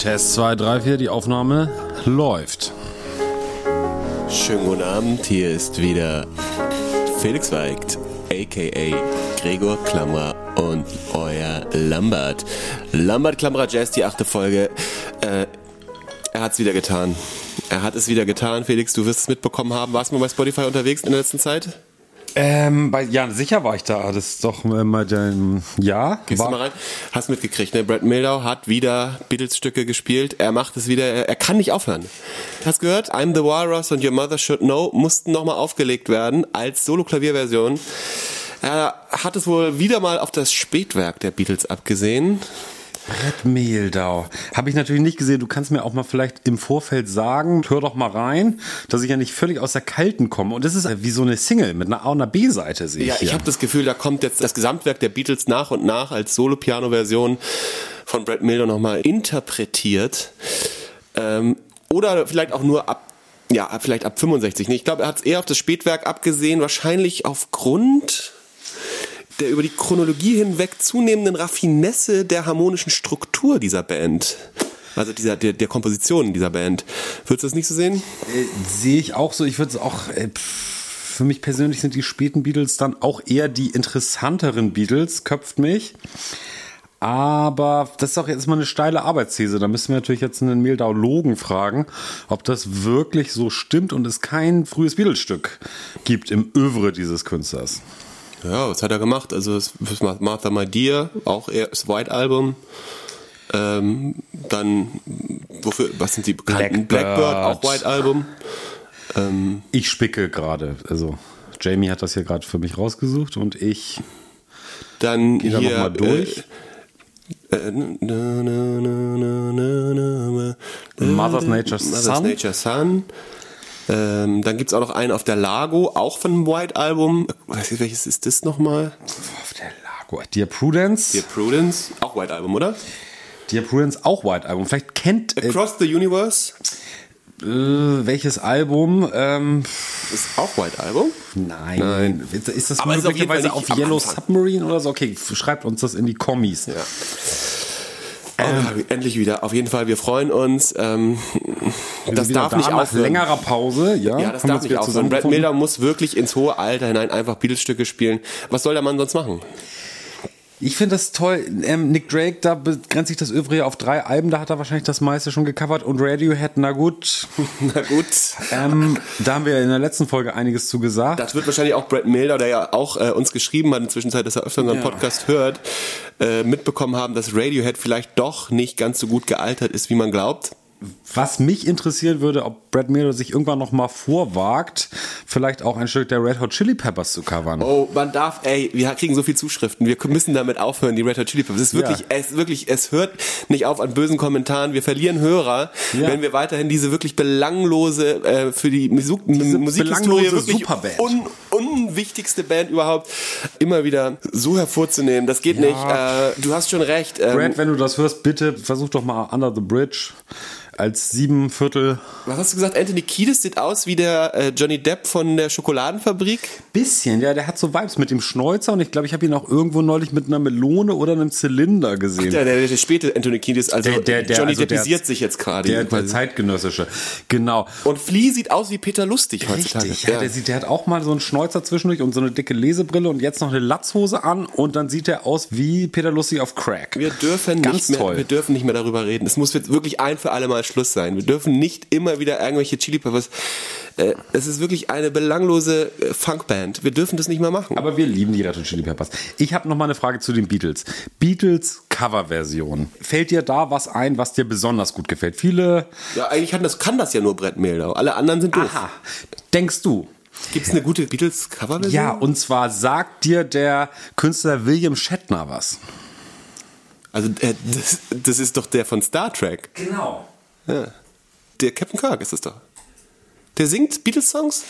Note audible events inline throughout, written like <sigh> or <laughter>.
Test 2, 3, 4, die Aufnahme läuft. Schönen guten Abend, hier ist wieder Felix Weigt, a.k.a. Gregor Klammer und euer Lambert. Lambert Klammerer Jazz, die achte Folge. Äh, er hat's wieder getan. Er hat es wieder getan, Felix, du wirst es mitbekommen haben. Warst du mal bei Spotify unterwegs in der letzten Zeit? Ähm, bei, ja, sicher war ich da. Das ist doch mal dein, ja. Gehst war, du mal rein? Hast mitgekriegt, ne? Brad Mildau hat wieder Beatles-Stücke gespielt. Er macht es wieder, er, er kann nicht aufhören. Hast gehört? I'm the Walrus und Your Mother Should Know mussten nochmal aufgelegt werden als Solo-Klavierversion. Er hat es wohl wieder mal auf das Spätwerk der Beatles abgesehen. Brett Mehldau. Habe ich natürlich nicht gesehen. Du kannst mir auch mal vielleicht im Vorfeld sagen, hör doch mal rein, dass ich ja nicht völlig aus der Kalten komme. Und das ist wie so eine Single mit einer A- und einer B-Seite, sehe Ja, ich ich hier. habe das Gefühl, da kommt jetzt das Gesamtwerk der Beatles nach und nach als Solo-Piano-Version von Brad Mildau nochmal interpretiert. Ähm, oder vielleicht auch nur ab, ja, vielleicht ab 65. Nee, Ich glaube, er hat es eher auf das Spätwerk abgesehen, wahrscheinlich aufgrund der über die Chronologie hinweg zunehmenden Raffinesse der harmonischen Struktur dieser Band. Also dieser, der, der Komposition dieser Band. Würdest du das nicht so sehen? Äh, Sehe ich auch so. Ich würde es auch. Äh, für mich persönlich sind die späten Beatles dann auch eher die interessanteren Beatles, köpft mich. Aber das ist auch jetzt mal eine steile Arbeitsthese. Da müssen wir natürlich jetzt einen Mehldaologen fragen, ob das wirklich so stimmt und es kein frühes Beatles-Stück gibt im Övre dieses Künstlers. Ja, was hat er gemacht? Also es ist Martha My Dear, auch eher das White Album. Ähm, dann, wofür, was sind die bekannten? Blackbird. Blackbird, auch White Album. Ähm, Ich spicke gerade. Also Jamie hat das hier gerade für mich rausgesucht und ich dann gehe da nochmal durch. Äh, äh, na, na, na, Mother's Nature's Mother's. Nature Son. Ähm, dann gibt's auch noch einen auf der Lago, auch von dem White Album. Weiß welches ist das nochmal? auf der Lago. Dear Prudence. Dear Prudence, auch White Album, oder? Dear Prudence auch White Album. Vielleicht kennt äh, Across the Universe äh, welches Album? Ähm, ist auch White Album. nein. Nein. Ist, das auf möglicherweise auf am Yellow. Submarine oder so? Okay, schreibt uns das in die Kommis. Ja. Oh, endlich wieder. Auf jeden Fall, wir freuen uns. Ähm, Wir das darf da nicht nach aufhören. längerer Pause. Ja, ja, das darf nicht aufhören. Brad. Miller muss wirklich ins hohe Alter hinein einfach Beatles-Stücke spielen. Was soll der Mann sonst machen? Ich finde das toll. Ähm, Nick Drake, da begrenzt sich das Übrige auf drei Alben. Da hat er wahrscheinlich das meiste schon gecovert. Und Radiohead, na gut. <laughs> Na gut. Ähm, da haben wir in der letzten Folge einiges zu gesagt. Das wird wahrscheinlich auch Brad Miller, der ja auch äh, uns geschrieben hat in der Zwischenzeit, dass er öfter unseren Ja. Podcast hört, äh, mitbekommen haben, dass Radiohead vielleicht doch nicht ganz so gut gealtert ist, wie man glaubt. Was mich interessieren würde, ob Brad Miller sich irgendwann noch mal vorwagt, vielleicht auch ein Stück der Red Hot Chili Peppers zu covern. Oh, man darf, ey, wir kriegen so viel Zuschriften. Wir müssen damit aufhören, die Red Hot Chili Peppers. Es ist wirklich, Ja. es wirklich, es hört nicht auf an bösen Kommentaren. Wir verlieren Hörer, Ja. wenn wir weiterhin diese wirklich belanglose, äh, für die Musik, Musikhistorie wirklich Superband. un, unwichtigste Band überhaupt immer wieder so hervorzunehmen. Das geht Ja. nicht. Äh, du hast schon recht. Ähm, Brad, wenn du das hörst, bitte versuch doch mal Under the Bridge als sieben Viertel. was hast du gesagt? Anthony Kiedis sieht aus wie der äh, Johnny Depp von der Schokoladenfabrik. Bisschen, ja, der hat so Vibes mit dem Schnäuzer und ich glaube, ich habe ihn auch irgendwo neulich mit einer Melone oder einem Zylinder gesehen. Der, der, der späte Anthony Kiedis, also Der- der- der- Johnny also Deppisiert sich jetzt gerade. der, der zeitgenössische. Genau. Und Flea sieht aus wie Peter Lustig heutzutage. Richtig, ja, Der, sieht, der hat auch mal so einen Schnäuzer zwischendurch und so eine dicke Lesebrille und jetzt noch eine Latzhose an und dann sieht er aus wie Peter Lustig auf Crack. Wir dürfen, Ganz nicht mehr, toll. wir dürfen nicht mehr darüber reden. Es muss jetzt wirklich ein für alle Mal Schluss sein. Wir dürfen nicht immer wieder irgendwelche Chili Peppers. Äh, es ist wirklich eine belanglose äh, Funkband. Wir dürfen das nicht mehr machen. Aber wir lieben die Red Hot Chili Peppers. Ich habe noch mal eine Frage zu den Beatles. Beatles Coverversion. Fällt dir da was ein, was dir besonders gut gefällt? Viele. ja, eigentlich kann das, kann das ja nur Brett Mehldau. Alle anderen sind doof. Aha. Denkst du? Gibt es eine gute Beatles-Coverversion? Ja, und zwar sagt dir der Künstler William Shatner was. Also äh, das, das ist doch der von Star Trek. Genau. Der Captain Kirk ist es doch. Der singt Beatles-Songs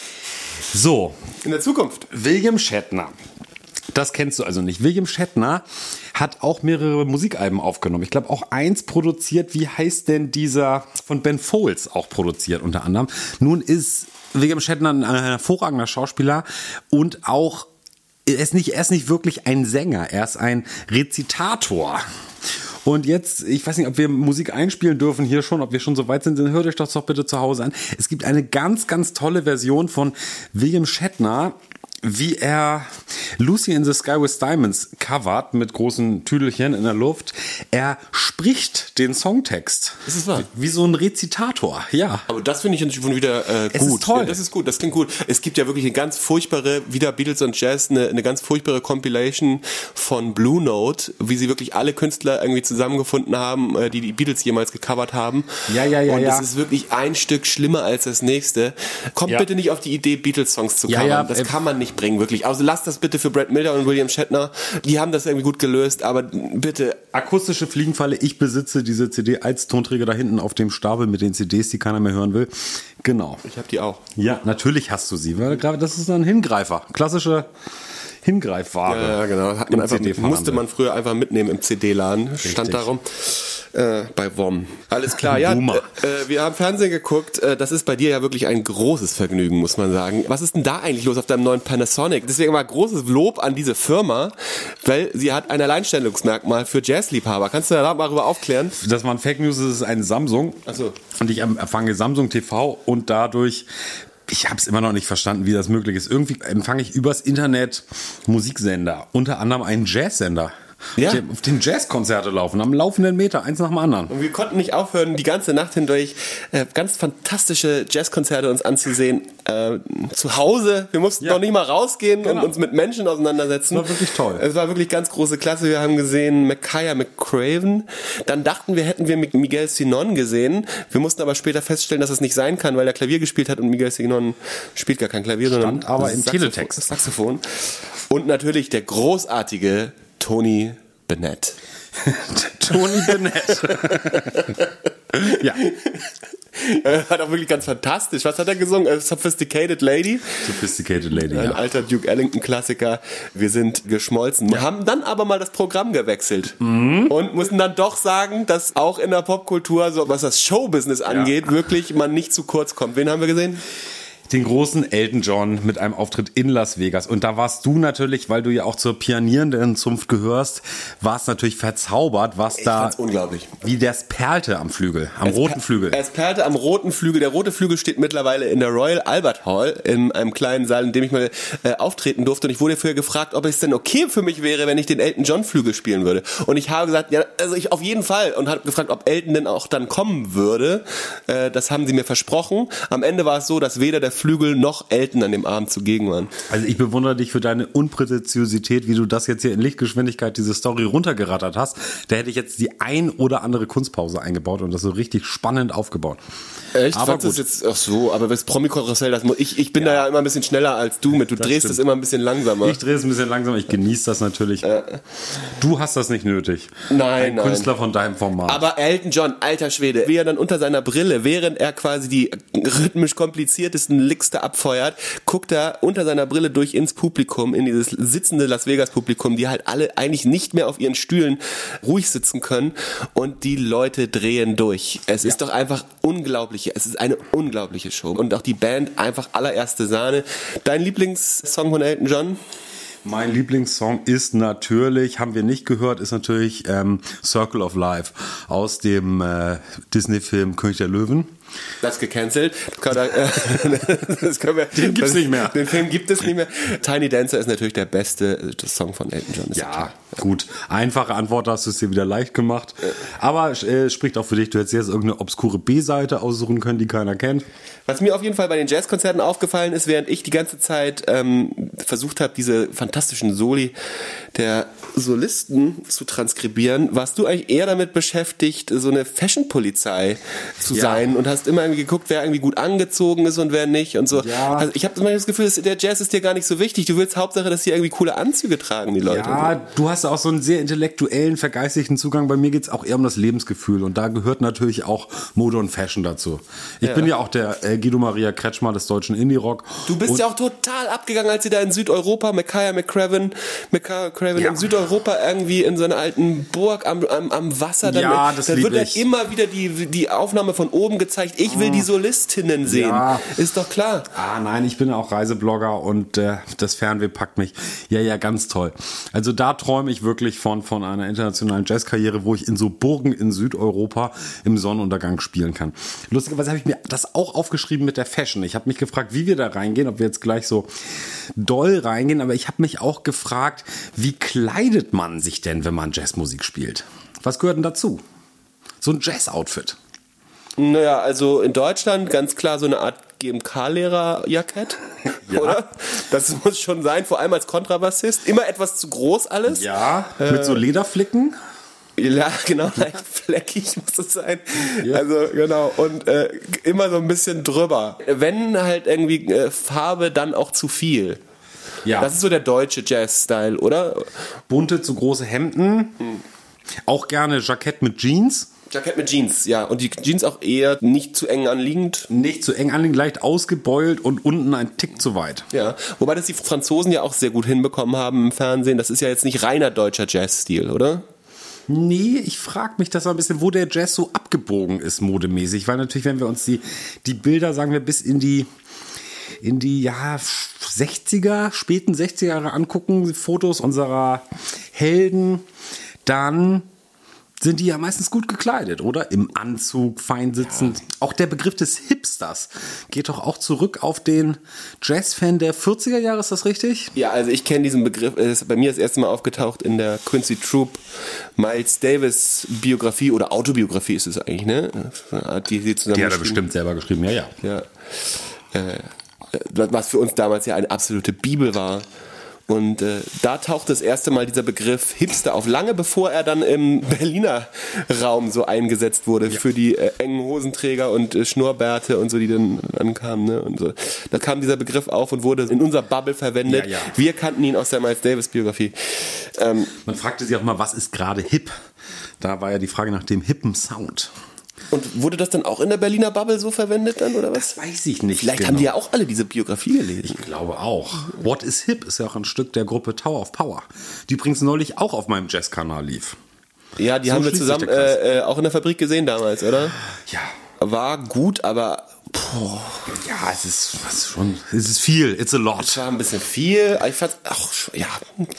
So, in der Zukunft. William Shatner. Das kennst du also nicht. William Shatner hat auch mehrere Musikalben aufgenommen. Ich glaube auch eins produziert. Wie heißt denn dieser von Ben Folds auch produziert unter anderem? Nun ist William Shatner ein hervorragender Schauspieler und auch er ist nicht, er ist nicht wirklich ein Sänger, er ist ein Rezitator. Und jetzt, ich weiß nicht, ob wir Musik einspielen dürfen hier schon, ob wir schon so weit sind, dann hört euch doch doch bitte zu Hause an. Es gibt eine ganz, ganz tolle Version von William Shatner wie er Lucy in the Sky with Diamonds covert mit großen Tüdelchen in der Luft. Er spricht den Songtext. Das ist wahr. Wie so ein Rezitator, ja. Aber das finde ich schon wieder äh, gut. Es ist toll. Ja, das ist gut, das klingt gut. Es gibt ja wirklich eine ganz furchtbare, wieder Beatles und Jazz, eine, eine ganz furchtbare Compilation von Blue Note, wie sie wirklich alle Künstler irgendwie zusammengefunden haben, äh, die die Beatles jemals gecovert haben. Ja, ja, ja, Und ja. das ist wirklich ein Stück schlimmer als das nächste. Kommt Ja. bitte nicht auf die Idee, Beatles-Songs zu Ja, covern. ja, das äh, kann man nicht bringen, wirklich. Also lasst das bitte für Brad Miller und William Shatner. Die haben das irgendwie gut gelöst, aber bitte Akustische Fliegenfalle, ich besitze diese CD als Tonträger da hinten auf dem Stapel mit den CDs, die keiner mehr hören will. Genau. Ich habe die auch. Ja, natürlich hast du sie, weil gerade das ist ein Hingreifer. Klassische Hingreifware. Ja, genau. Hat man einfach, musste man früher einfach mitnehmen im CD-Laden. Stand darum. Äh, bei WOM. Alles klar, ja. Boomer. Äh, wir haben Fernsehen geguckt. Äh, das ist bei dir ja wirklich ein großes Vergnügen, muss man sagen. Was ist denn da eigentlich los auf deinem neuen Panasonic? Deswegen mal großes Lob an diese Firma, weil sie hat ein Alleinstellungsmerkmal für Jazzliebhaber. Kannst du da mal darüber aufklären? Das war ein Fake News, es ist ein Samsung. Ach so. Und ich empfange Samsung TV und dadurch, ich habe es immer noch nicht verstanden, wie das möglich ist. Irgendwie empfange ich übers Internet Musiksender, unter anderem einen Jazzsender. Ja. Die auf den Jazzkonzerte laufen, am laufenden Meter, eins nach dem anderen. Und wir konnten nicht aufhören, die ganze Nacht hindurch äh, ganz fantastische Jazzkonzerte uns anzusehen. Äh, zu Hause, wir mussten Ja. noch nicht mal rausgehen und Genau. uns mit Menschen auseinandersetzen. Das war wirklich toll. Es war wirklich ganz große Klasse. Wir haben gesehen Micaiah McCraven. Dann dachten wir, hätten wir Miguel Sinon gesehen. Wir mussten aber später feststellen, dass es nicht sein kann, weil er Klavier gespielt hat und Miguel Sinon spielt gar kein Klavier, sondern aber das im Saxophon- Teletext. das Saxophon. Und natürlich der großartige Tony Bennett. <laughs> Tony Bennett. <laughs> ja, hat auch wirklich ganz fantastisch. Was hat er gesungen? A Sophisticated Lady. Sophisticated Lady. Ein Ja. alter Duke Ellington-Klassiker. Wir sind geschmolzen. Haben dann aber mal das Programm gewechselt. Mhm. Und mussten dann doch sagen, dass auch in der Popkultur, so was das Showbusiness angeht, wirklich man nicht zu kurz kommt. Wen haben wir gesehen? Den großen Elton John mit einem Auftritt in Las Vegas. Und da warst du natürlich, weil du ja auch zur pionierenden Zunft gehörst, warst natürlich verzaubert, was da, fand's unglaublich. wie das perlte am Flügel, am Es roten Flügel. Es perlte am roten Flügel. Der rote Flügel steht mittlerweile in der Royal Albert Hall, in einem kleinen Saal, in dem ich mal äh, auftreten durfte. Und ich wurde vorher gefragt, ob es denn okay für mich wäre, wenn ich den Elton John Flügel spielen würde. Und ich habe gesagt, ja, also ich auf jeden Fall. Und habe gefragt, ob Elton denn auch dann kommen würde. Äh, das haben sie mir versprochen. Am Ende war es so, dass weder der Flügel noch Elton an dem Abend zugegen waren. Also ich bewundere dich für deine Unprätentiosität, wie du das jetzt hier in Lichtgeschwindigkeit, diese Story runtergerattert hast. Da hätte ich jetzt die ein oder andere Kunstpause eingebaut und das so richtig spannend aufgebaut. Echt? Aber Fandst gut. jetzt, ach so, aber das Promi-Karussell, das muss, ich, ich bin da ja immer ein bisschen schneller als du mit. Du drehst stimmt. es immer ein bisschen langsamer. Ich drehe es ein bisschen langsam, ich genieße das natürlich. Du hast das nicht nötig. Nein, Ein nein. Künstler von deinem Format. Aber Elton John, alter Schwede, wie er dann unter seiner Brille, während er quasi die rhythmisch kompliziertesten Licks da abfeuert, guckt er unter seiner Brille durch ins Publikum, in dieses sitzende Las Vegas Publikum, die halt alle eigentlich nicht mehr auf ihren Stühlen ruhig sitzen können und die Leute drehen durch. Es ist doch einfach unglaublich. Es ist eine unglaubliche Show. Und auch die Band einfach allererste Sahne. Dein Lieblingssong von Elton John? Mein Lieblingssong ist natürlich, haben wir nicht gehört, ist natürlich ähm, Circle of Life aus dem äh, Disney-Film König der Löwen. <laughs> Das ist gecancelt. Das äh, können wir, Den gibt's das, nicht mehr. Den Film gibt es nicht mehr. Tiny Dancer ist natürlich der beste äh, Song von Elton John. Ja, gut. Einfache Antwort hast du es dir wieder leicht gemacht. Aber äh, spricht auch für dich, du hättest jetzt irgendeine obskure B-Seite aussuchen können, die keiner kennt. Was mir auf jeden Fall bei den Jazzkonzerten aufgefallen ist, während ich die ganze Zeit ähm, versucht habe, diese fantastischen Soli der Solisten zu transkribieren, warst du eigentlich eher damit beschäftigt, so eine Fashion-Polizei zu Ja. sein und hast immer irgendwie geguckt, wer irgendwie gut angezogen ist und wer nicht und so. Ja. Also ich habe immer das Gefühl, der Jazz ist dir gar nicht so wichtig. Du willst Hauptsache, dass sie irgendwie coole Anzüge tragen, die Leute. Ja, du hast auch so einen sehr intellektuellen, vergeistigten Zugang. Bei mir geht's auch eher um das Lebensgefühl. Und da gehört natürlich auch Mode und Fashion dazu. Ich bin ja auch der äh, Guido Maria Kretschmer des deutschen Indie-Rock. Du bist ja auch total abgegangen, als sie da in Südeuropa, Micaiah McCraven, Micaiah McCraven Ja. in Südeuropa irgendwie in so einer alten Burg am, am, am Wasser. Dann, Ja, das dann wird ja ich. immer wieder die, die Aufnahme von oben gezeigt. Ich will die Solistinnen sehen. Ja. Ist doch klar. Ah, nein, ich bin auch Reiseblogger und äh, das Fernweh packt mich. Ja, ja, ganz toll. Also da träume ich wirklich von, von einer internationalen Jazzkarriere, wo ich in so Burgen in Südeuropa im Sonnenuntergang spielen kann. Lustigerweise habe ich mir das auch aufgeschrieben mit der Fashion. Ich habe mich gefragt, wie wir da reingehen, ob wir jetzt gleich so doll reingehen, aber ich habe mich auch gefragt, wie kleidet man sich denn, wenn man Jazzmusik spielt? Was gehört denn dazu? So ein Jazz-Outfit. Naja, also in Deutschland ganz klar so eine Art GMK-Lehrer-Jackett, Ja. oder? Das muss schon sein, vor allem als Kontrabassist. Immer etwas zu groß alles. Ja, mit so Lederflicken. Ja, <laughs> genau, leicht fleckig muss es sein. Ja. Also genau und äh, immer so ein bisschen drüber. Wenn halt irgendwie äh, Farbe, dann auch zu viel. Ja, Das ist so der deutsche Jazz-Style, oder? bunte zu große Hemden. Auch gerne Jackett mit Jeans. Jackett mit Jeans, ja. Und die Jeans auch eher nicht zu eng anliegend. Nicht zu eng anliegend, leicht ausgebeult und unten ein Tick zu weit. Ja, wobei das die Franzosen ja auch sehr gut hinbekommen haben im Fernsehen. Das ist ja jetzt nicht reiner deutscher Jazz-Stil, oder? Nee, ich frage mich das mal ein bisschen, wo der Jazz so abgebogen ist modemäßig. Weil natürlich, wenn wir uns die, die Bilder, sagen wir, bis in die in die ja 60er, späten 60er Jahre angucken, Fotos unserer Helden, dann sind die ja meistens gut gekleidet, oder? Im Anzug, fein sitzend. Auch der Begriff des Hipsters geht doch auch zurück auf den Jazzfan der 40er Jahre, ist das richtig? Ja, also ich kenne diesen Begriff, er ist bei mir das erste Mal aufgetaucht in der Quincy Troop Miles Davis Biografie oder Autobiografie ist es eigentlich, ne? Die zusammen Die hat er bestimmt selber geschrieben, ja, ja. Ja. Äh, was für uns damals ja eine absolute Bibel war. Und äh, da taucht das erste Mal dieser Begriff Hipster auf, lange bevor er dann im <laughs> Berliner Raum so eingesetzt wurde für die äh, engen Hosenträger und äh, Schnurrbärte und so, die dann ankamen. Ne? Und so. Da kam dieser Begriff auf und wurde in unserer Bubble verwendet. Ja, ja. Wir kannten ihn aus der Miles Davis Biografie. Ähm, Man fragte sich auch mal, was ist gerade hip? Da war ja die Frage nach dem hippen Sound. Und wurde das dann auch in der Berliner Bubble so verwendet dann, oder was? Das weiß ich nicht. Vielleicht genau. haben die ja auch alle diese Biografie gelesen. Ich glaube auch. What is Hip ist ja auch ein Stück der Gruppe Tower of Power, die übrigens neulich auch auf meinem Jazzkanal lief. Ja, die So haben wir zusammen äh, äh, auch in der Fabrik gesehen damals, oder? Ja. War gut, aber Ja, es ist, ist schon, es ist viel, it's a lot. es war ein bisschen viel. Ich fand auch, ja.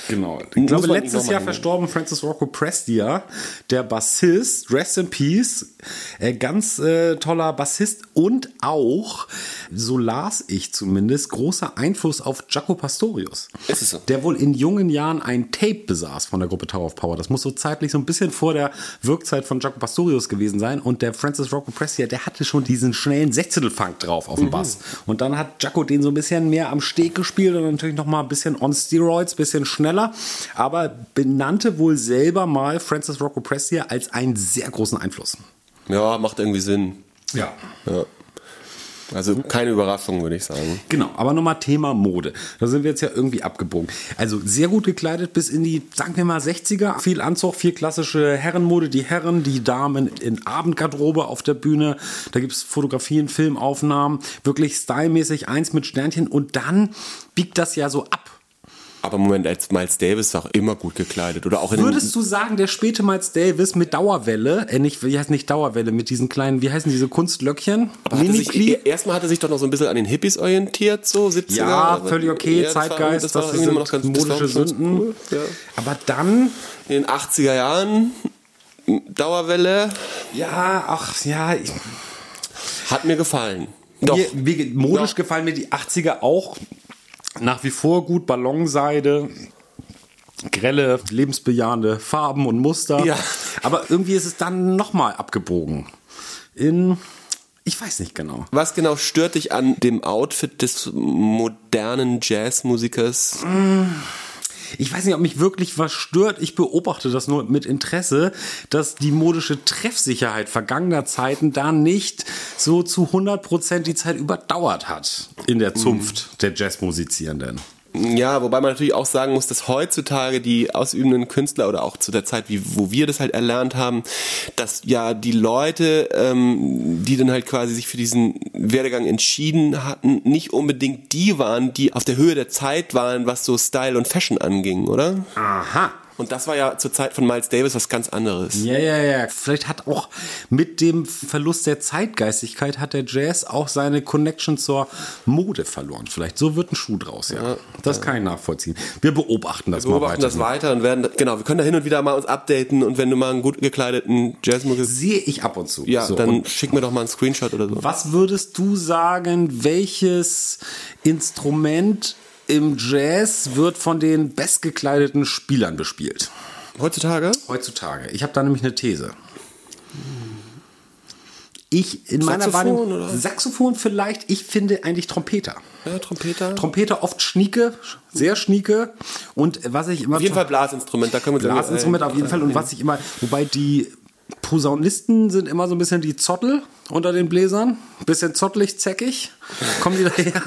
Genau. Ich glaube, letztes Jahr verstorben Francis Rocco Prestia, der Bassist, Rest in Peace, äh, ganz äh, toller Bassist und auch, so las ich zumindest, großer Einfluss auf Jaco Pastorius. Ist es so? Der wohl in jungen Jahren ein Tape besaß von der Gruppe Tower of Power. Das muss so zeitlich so ein bisschen vor der Wirkzeit von Jaco Pastorius gewesen sein. Und der Francis Rocco Prestia, der hatte schon diesen schnellen Sechzehntelfunk drauf auf dem Bass. Und dann hat Jaco den so ein bisschen mehr am Steg gespielt und natürlich noch mal ein bisschen on Steroids, bisschen schneller. Aber benannte wohl selber mal Francis Rocco Prestia als einen sehr großen Einfluss. Ja, macht irgendwie Sinn. Ja. Ja. Also keine Überraschung, würde ich sagen. Genau, aber nochmal Thema Mode. Da sind wir jetzt ja irgendwie abgebogen. Also sehr gut gekleidet bis in die, sagen wir mal, 60er. Viel Anzug, viel klassische Herrenmode. Die Herren, die Damen in Abendgarderobe auf der Bühne. Da gibt's Fotografien, Filmaufnahmen. Wirklich stylmäßig eins mit Sternchen. Und dann biegt das ja so ab. Aber Moment, als Miles Davis auch immer gut gekleidet. Oder auch in Würdest du sagen, der späte Miles Davis mit Dauerwelle, äh, nicht, wie heißt nicht Dauerwelle, mit diesen kleinen, wie heißen diese Kunstlöckchen? sich, erstmal hat er sich doch noch so ein bisschen an den Hippies orientiert, so 70er. Ja, aber- völlig okay, Ja, das Zeitgeist, das, war das, irgendwie sind noch ganz, das modische Sünden. Cool, ja. Aber dann In den 80er Jahren, Dauerwelle, Ja, ach ja, ich, hat mir gefallen. Doch. Mir, mir, modisch Doch. gefallen mir die 80er auch nach wie vor gut. Ballonseide, grelle, lebensbejahende Farben und Muster. Ja. Aber irgendwie ist es dann nochmal abgebogen. In, ich weiß nicht genau. Was genau stört dich an dem Outfit des modernen Jazzmusikers? Ich weiß nicht, ob mich wirklich was stört. Ich beobachte das nur mit Interesse, dass die modische Treffsicherheit vergangener Zeiten da nicht so zu 100% die Zeit überdauert hat in der Zunft der Jazzmusizierenden. Ja, wobei man natürlich auch sagen muss, dass heutzutage die ausübenden Künstler oder auch zu der Zeit, wie, wo wir das halt erlernt haben, dass ja die Leute, ähm, die dann halt quasi sich für diesen Werdegang entschieden hatten, nicht unbedingt die waren, die auf der Höhe der Zeit waren, was so Style und Fashion anging, oder? Aha. Und das war ja zur Zeit von Miles Davis was ganz anderes. Ja, ja, ja. Vielleicht hat auch mit dem Verlust der Zeitgeistigkeit hat der Jazz auch seine Connection zur Mode verloren. Vielleicht so wird ein Schuh draus, ja. ja das ja. kann ich nachvollziehen. Wir beobachten das wir beobachten mal weiter. das weiter und werden, genau, wir können da hin und wieder mal uns updaten und wenn du mal einen gut gekleideten Jazzmusiker sehe ich ab und zu. Ja, so, dann schick mir doch mal einen Screenshot oder so. Was würdest du sagen, welches Instrument im Jazz wird von den bestgekleideten Spielern bespielt. Heutzutage? Heutzutage. Ich habe da nämlich eine These. Ich in meiner Saxophon, Wahrnehmung Saxophon vielleicht, ich finde eigentlich Trompeter. Ja, Trompeter. Trompeter oft schnieke, sehr schnieke und was ich immer Auf jeden Fall Blasinstrument, da können wir Blasinstrument auf jeden Fall und was ich immer wobei die Posaunisten sind immer so ein bisschen die Zottel unter den Bläsern. Bisschen zottelig, zäckig. Kommen die daher?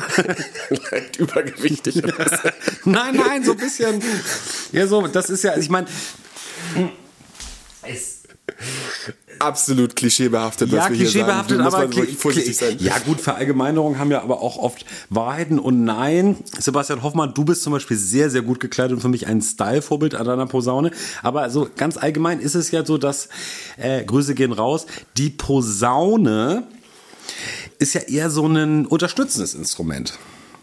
<laughs> Leicht übergewichtig. <laughs> nein, nein, so ein bisschen. Ja, so, das ist ja, ich meine. Es absolut klischeebehaftet, ja, was wir klischeebehaftet, hier sagen. aber vorsichtig sein. Ja gut, Verallgemeinerungen haben ja aber auch oft Wahrheiten und nein. Sebastian Hoffmann, du bist zum Beispiel sehr, sehr gut gekleidet und für mich ein Style-Vorbild an deiner Posaune. Aber so ganz allgemein ist es ja so, dass, äh, Grüße gehen raus, die Posaune ist ja eher so ein unterstützendes Instrument.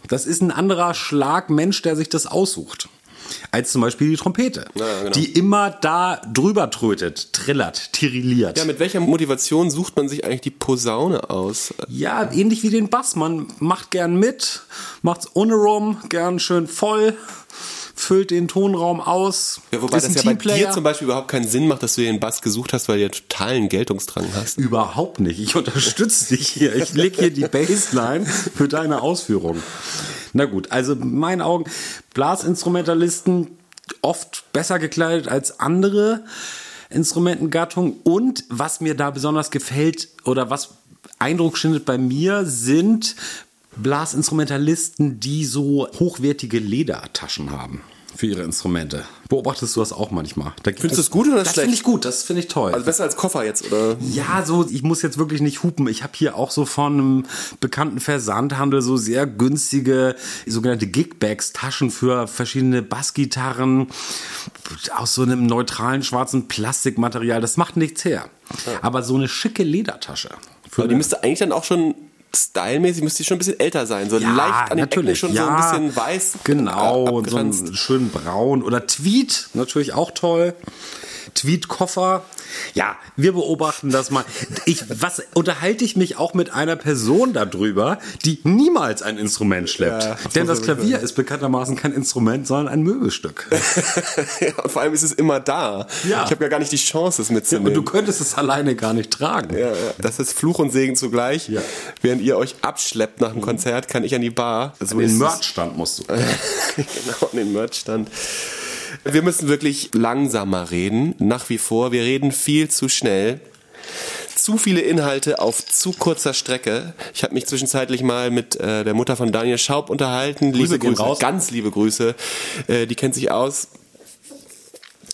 Das ist ein anderer Schlag Mensch, der sich das aussucht als zum Beispiel die Trompete, ja, genau. die immer da drüber trötet, trillert, tirilliert. Ja, mit welcher Motivation sucht man sich eigentlich die Posaune aus? Ja, ähnlich wie den Bass. Man macht gern mit, macht's ohne rum, gern schön voll füllt den Tonraum aus. Ja, wobei das ja bei dir zum Beispiel überhaupt keinen Sinn macht, dass du den Bass gesucht hast, weil du ja totalen Geltungsdrang hast. Überhaupt nicht. Ich unterstütze dich hier. Ich leg hier die Bassline für deine Ausführung. Na gut, also in meinen Augen Blasinstrumentalisten oft besser gekleidet als andere Instrumentengattungen. Und was mir da besonders gefällt oder was Eindruck schindet bei mir, sind Blasinstrumentalisten, die so hochwertige Ledertaschen haben für ihre Instrumente. Beobachtest du das auch manchmal? Da Findest du das gut oder das schlecht? Das finde ich gut, das finde ich toll. Also besser als Koffer jetzt, oder? Ja, so, ich muss jetzt wirklich nicht hupen. Ich habe hier auch so von einem bekannten Versandhandel so sehr günstige sogenannte Gigbags, Taschen für verschiedene Bassgitarren aus so einem neutralen schwarzen Plastikmaterial. Das macht nichts her. Ja. Aber so eine schicke Ledertasche. Die müsste eigentlich dann auch schon stylmäßig müsste die schon ein bisschen älter sein. So ja, leicht an den natürlich. Ecken schon ja, so ein bisschen weiß. Genau, und so schön braun. Oder Tweet, natürlich auch toll. Tweet-Koffer. Ja, wir beobachten das mal. Ich, was unterhalte ich mich auch mit einer Person darüber, die niemals ein Instrument schleppt. Ja, Denn das Klavier ist bekanntermaßen kein Instrument, sondern ein Möbelstück. <laughs> ja, vor allem ist es immer da. Ja. Ich habe ja gar nicht die Chance, es mitzunehmen. Und du könntest es alleine gar nicht tragen. Ja. Das ist Fluch und Segen zugleich. Während ihr euch abschleppt nach dem Konzert, kann ich an die Bar. So an den Merchstand musst du. <laughs> genau, an den Merchstand. Wir müssen wirklich langsamer reden, nach wie vor. Wir reden viel zu schnell. Zu viele Inhalte auf zu kurzer Strecke. Ich habe mich zwischenzeitlich mal mit äh, der Mutter von Daniel Schaub unterhalten. Grüße liebe Grüße, ganz liebe Grüße. Äh, die kennt sich aus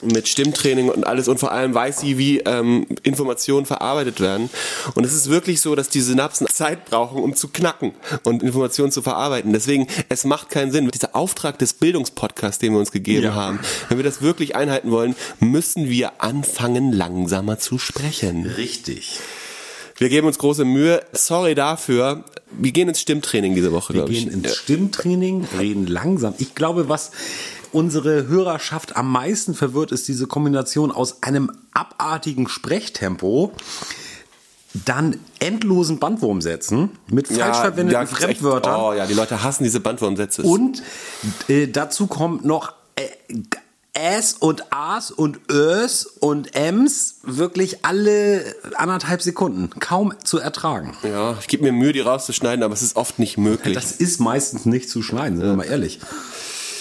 mit Stimmtraining und alles und vor allem weiß sie, wie ähm, Informationen verarbeitet werden. Und es ist wirklich so, dass die Synapsen Zeit brauchen, um zu knacken und Informationen zu verarbeiten. Deswegen, es macht keinen Sinn. Dieser Auftrag des Bildungspodcasts, den wir uns gegeben ja. haben, wenn wir das wirklich einhalten wollen, müssen wir anfangen, langsamer zu sprechen. Richtig. Wir geben uns große Mühe. Sorry dafür. Wir gehen ins Stimmtraining diese Woche, glaube ich. Wir gehen ins Stimmtraining, reden langsam. Ich glaube, was unsere Hörerschaft am meisten verwirrt, ist diese Kombination aus einem abartigen Sprechtempo, dann endlosen Bandwurmsätzen mit falsch ja, verwendeten Fremdwörtern. Echt, oh ja, die Leute hassen diese Bandwurmsätze. Und äh, dazu kommt noch äh, S und As und Ös und Ms wirklich alle anderthalb Sekunden. Kaum zu ertragen. Ja, ich gebe mir Mühe, die rauszuschneiden, aber es ist oft nicht möglich. Das ist meistens nicht zu schneiden, sind wir mal ehrlich.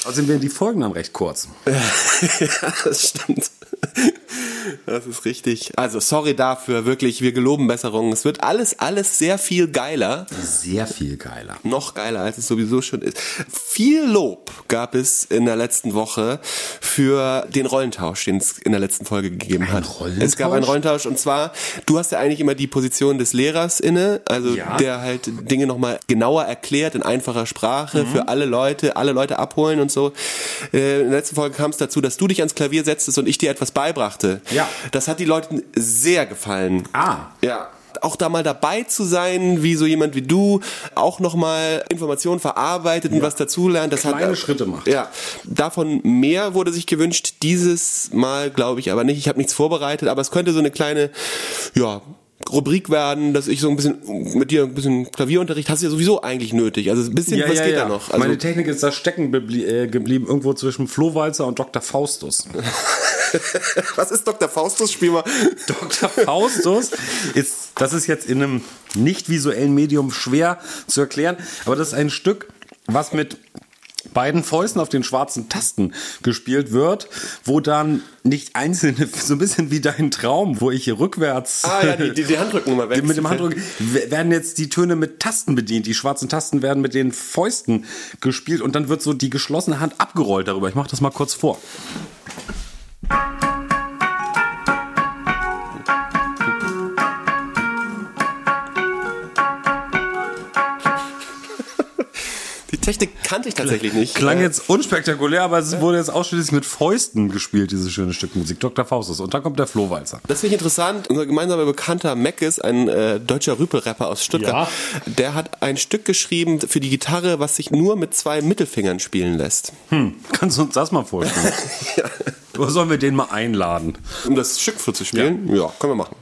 Außerdem werden die Folgen dann recht kurz. <laughs> ja, das stimmt. Das ist richtig. Also sorry dafür, wirklich, wir geloben Besserungen. Es wird alles, alles sehr viel geiler. Sehr viel geiler. Noch geiler, als es sowieso schon ist. Viel Lob gab es in der letzten Woche für den Rollentausch, den es in der letzten Folge gegeben Ein hat. Rollentausch? Es gab einen Rollentausch und zwar, du hast ja eigentlich immer die Position des Lehrers inne, also Ja. der halt Dinge nochmal genauer erklärt in einfacher Sprache Mhm. für alle Leute, alle Leute abholen und so. Äh, In der letzten Folge kam es dazu, dass du dich ans Klavier setztest und ich dir etwas beibrachte. Ja. Das hat die Leuten sehr gefallen. Ah. Ja. Auch da mal dabei zu sein, wie so jemand wie du auch nochmal Informationen verarbeitet und was dazulernt. Das Kleine hat, Schritte macht. Ja, davon mehr wurde sich gewünscht. Dieses Mal glaube ich aber nicht. Ich habe nichts vorbereitet, aber es könnte so eine kleine, ja, Rubrik werden, dass ich so ein bisschen mit dir ein bisschen Klavierunterricht hast du ja sowieso eigentlich nötig. Also ein bisschen, was geht da noch? Also, Meine Technik ist da stecken äh, geblieben, irgendwo zwischen Flohwalzer und Dr. Faustus. <laughs> <laughs> was ist Dr. Faustus? Spiel mal. <laughs> Dr. Faustus ist, das ist jetzt in einem nicht visuellen Medium schwer zu erklären, aber das ist ein Stück, was mit beiden Fäusten auf den schwarzen Tasten gespielt wird, wo dann nicht einzelne, <laughs> so ein bisschen wie dein Traum, wo ich hier rückwärts Ah ja, die, die, die Handrücken immer weg. mit dem Handdrücken w- werden jetzt die Töne mit Tasten bedient. Die schwarzen Tasten werden mit den Fäusten gespielt und dann wird so die geschlossene Hand abgerollt darüber. Ich mache das mal kurz vor. Die Technik kannte ich tatsächlich nicht. Klang Äh, jetzt unspektakulär, aber es wurde jetzt ausschließlich mit Fäusten gespielt, dieses schöne Stück Musik. Dr. Faustus. Und dann kommt der Flohwalzer. Das finde ich interessant. Unser gemeinsamer Bekannter Meckes, ein äh, deutscher Rüpelrapper aus Stuttgart, der hat ein Stück geschrieben für die Gitarre, was sich nur mit zwei Mittelfingern spielen lässt. Hm, kannst du uns das mal vorstellen? <laughs> <laughs> Oder sollen wir den mal einladen? Um das Stück vorzuspielen? Ja. können wir machen.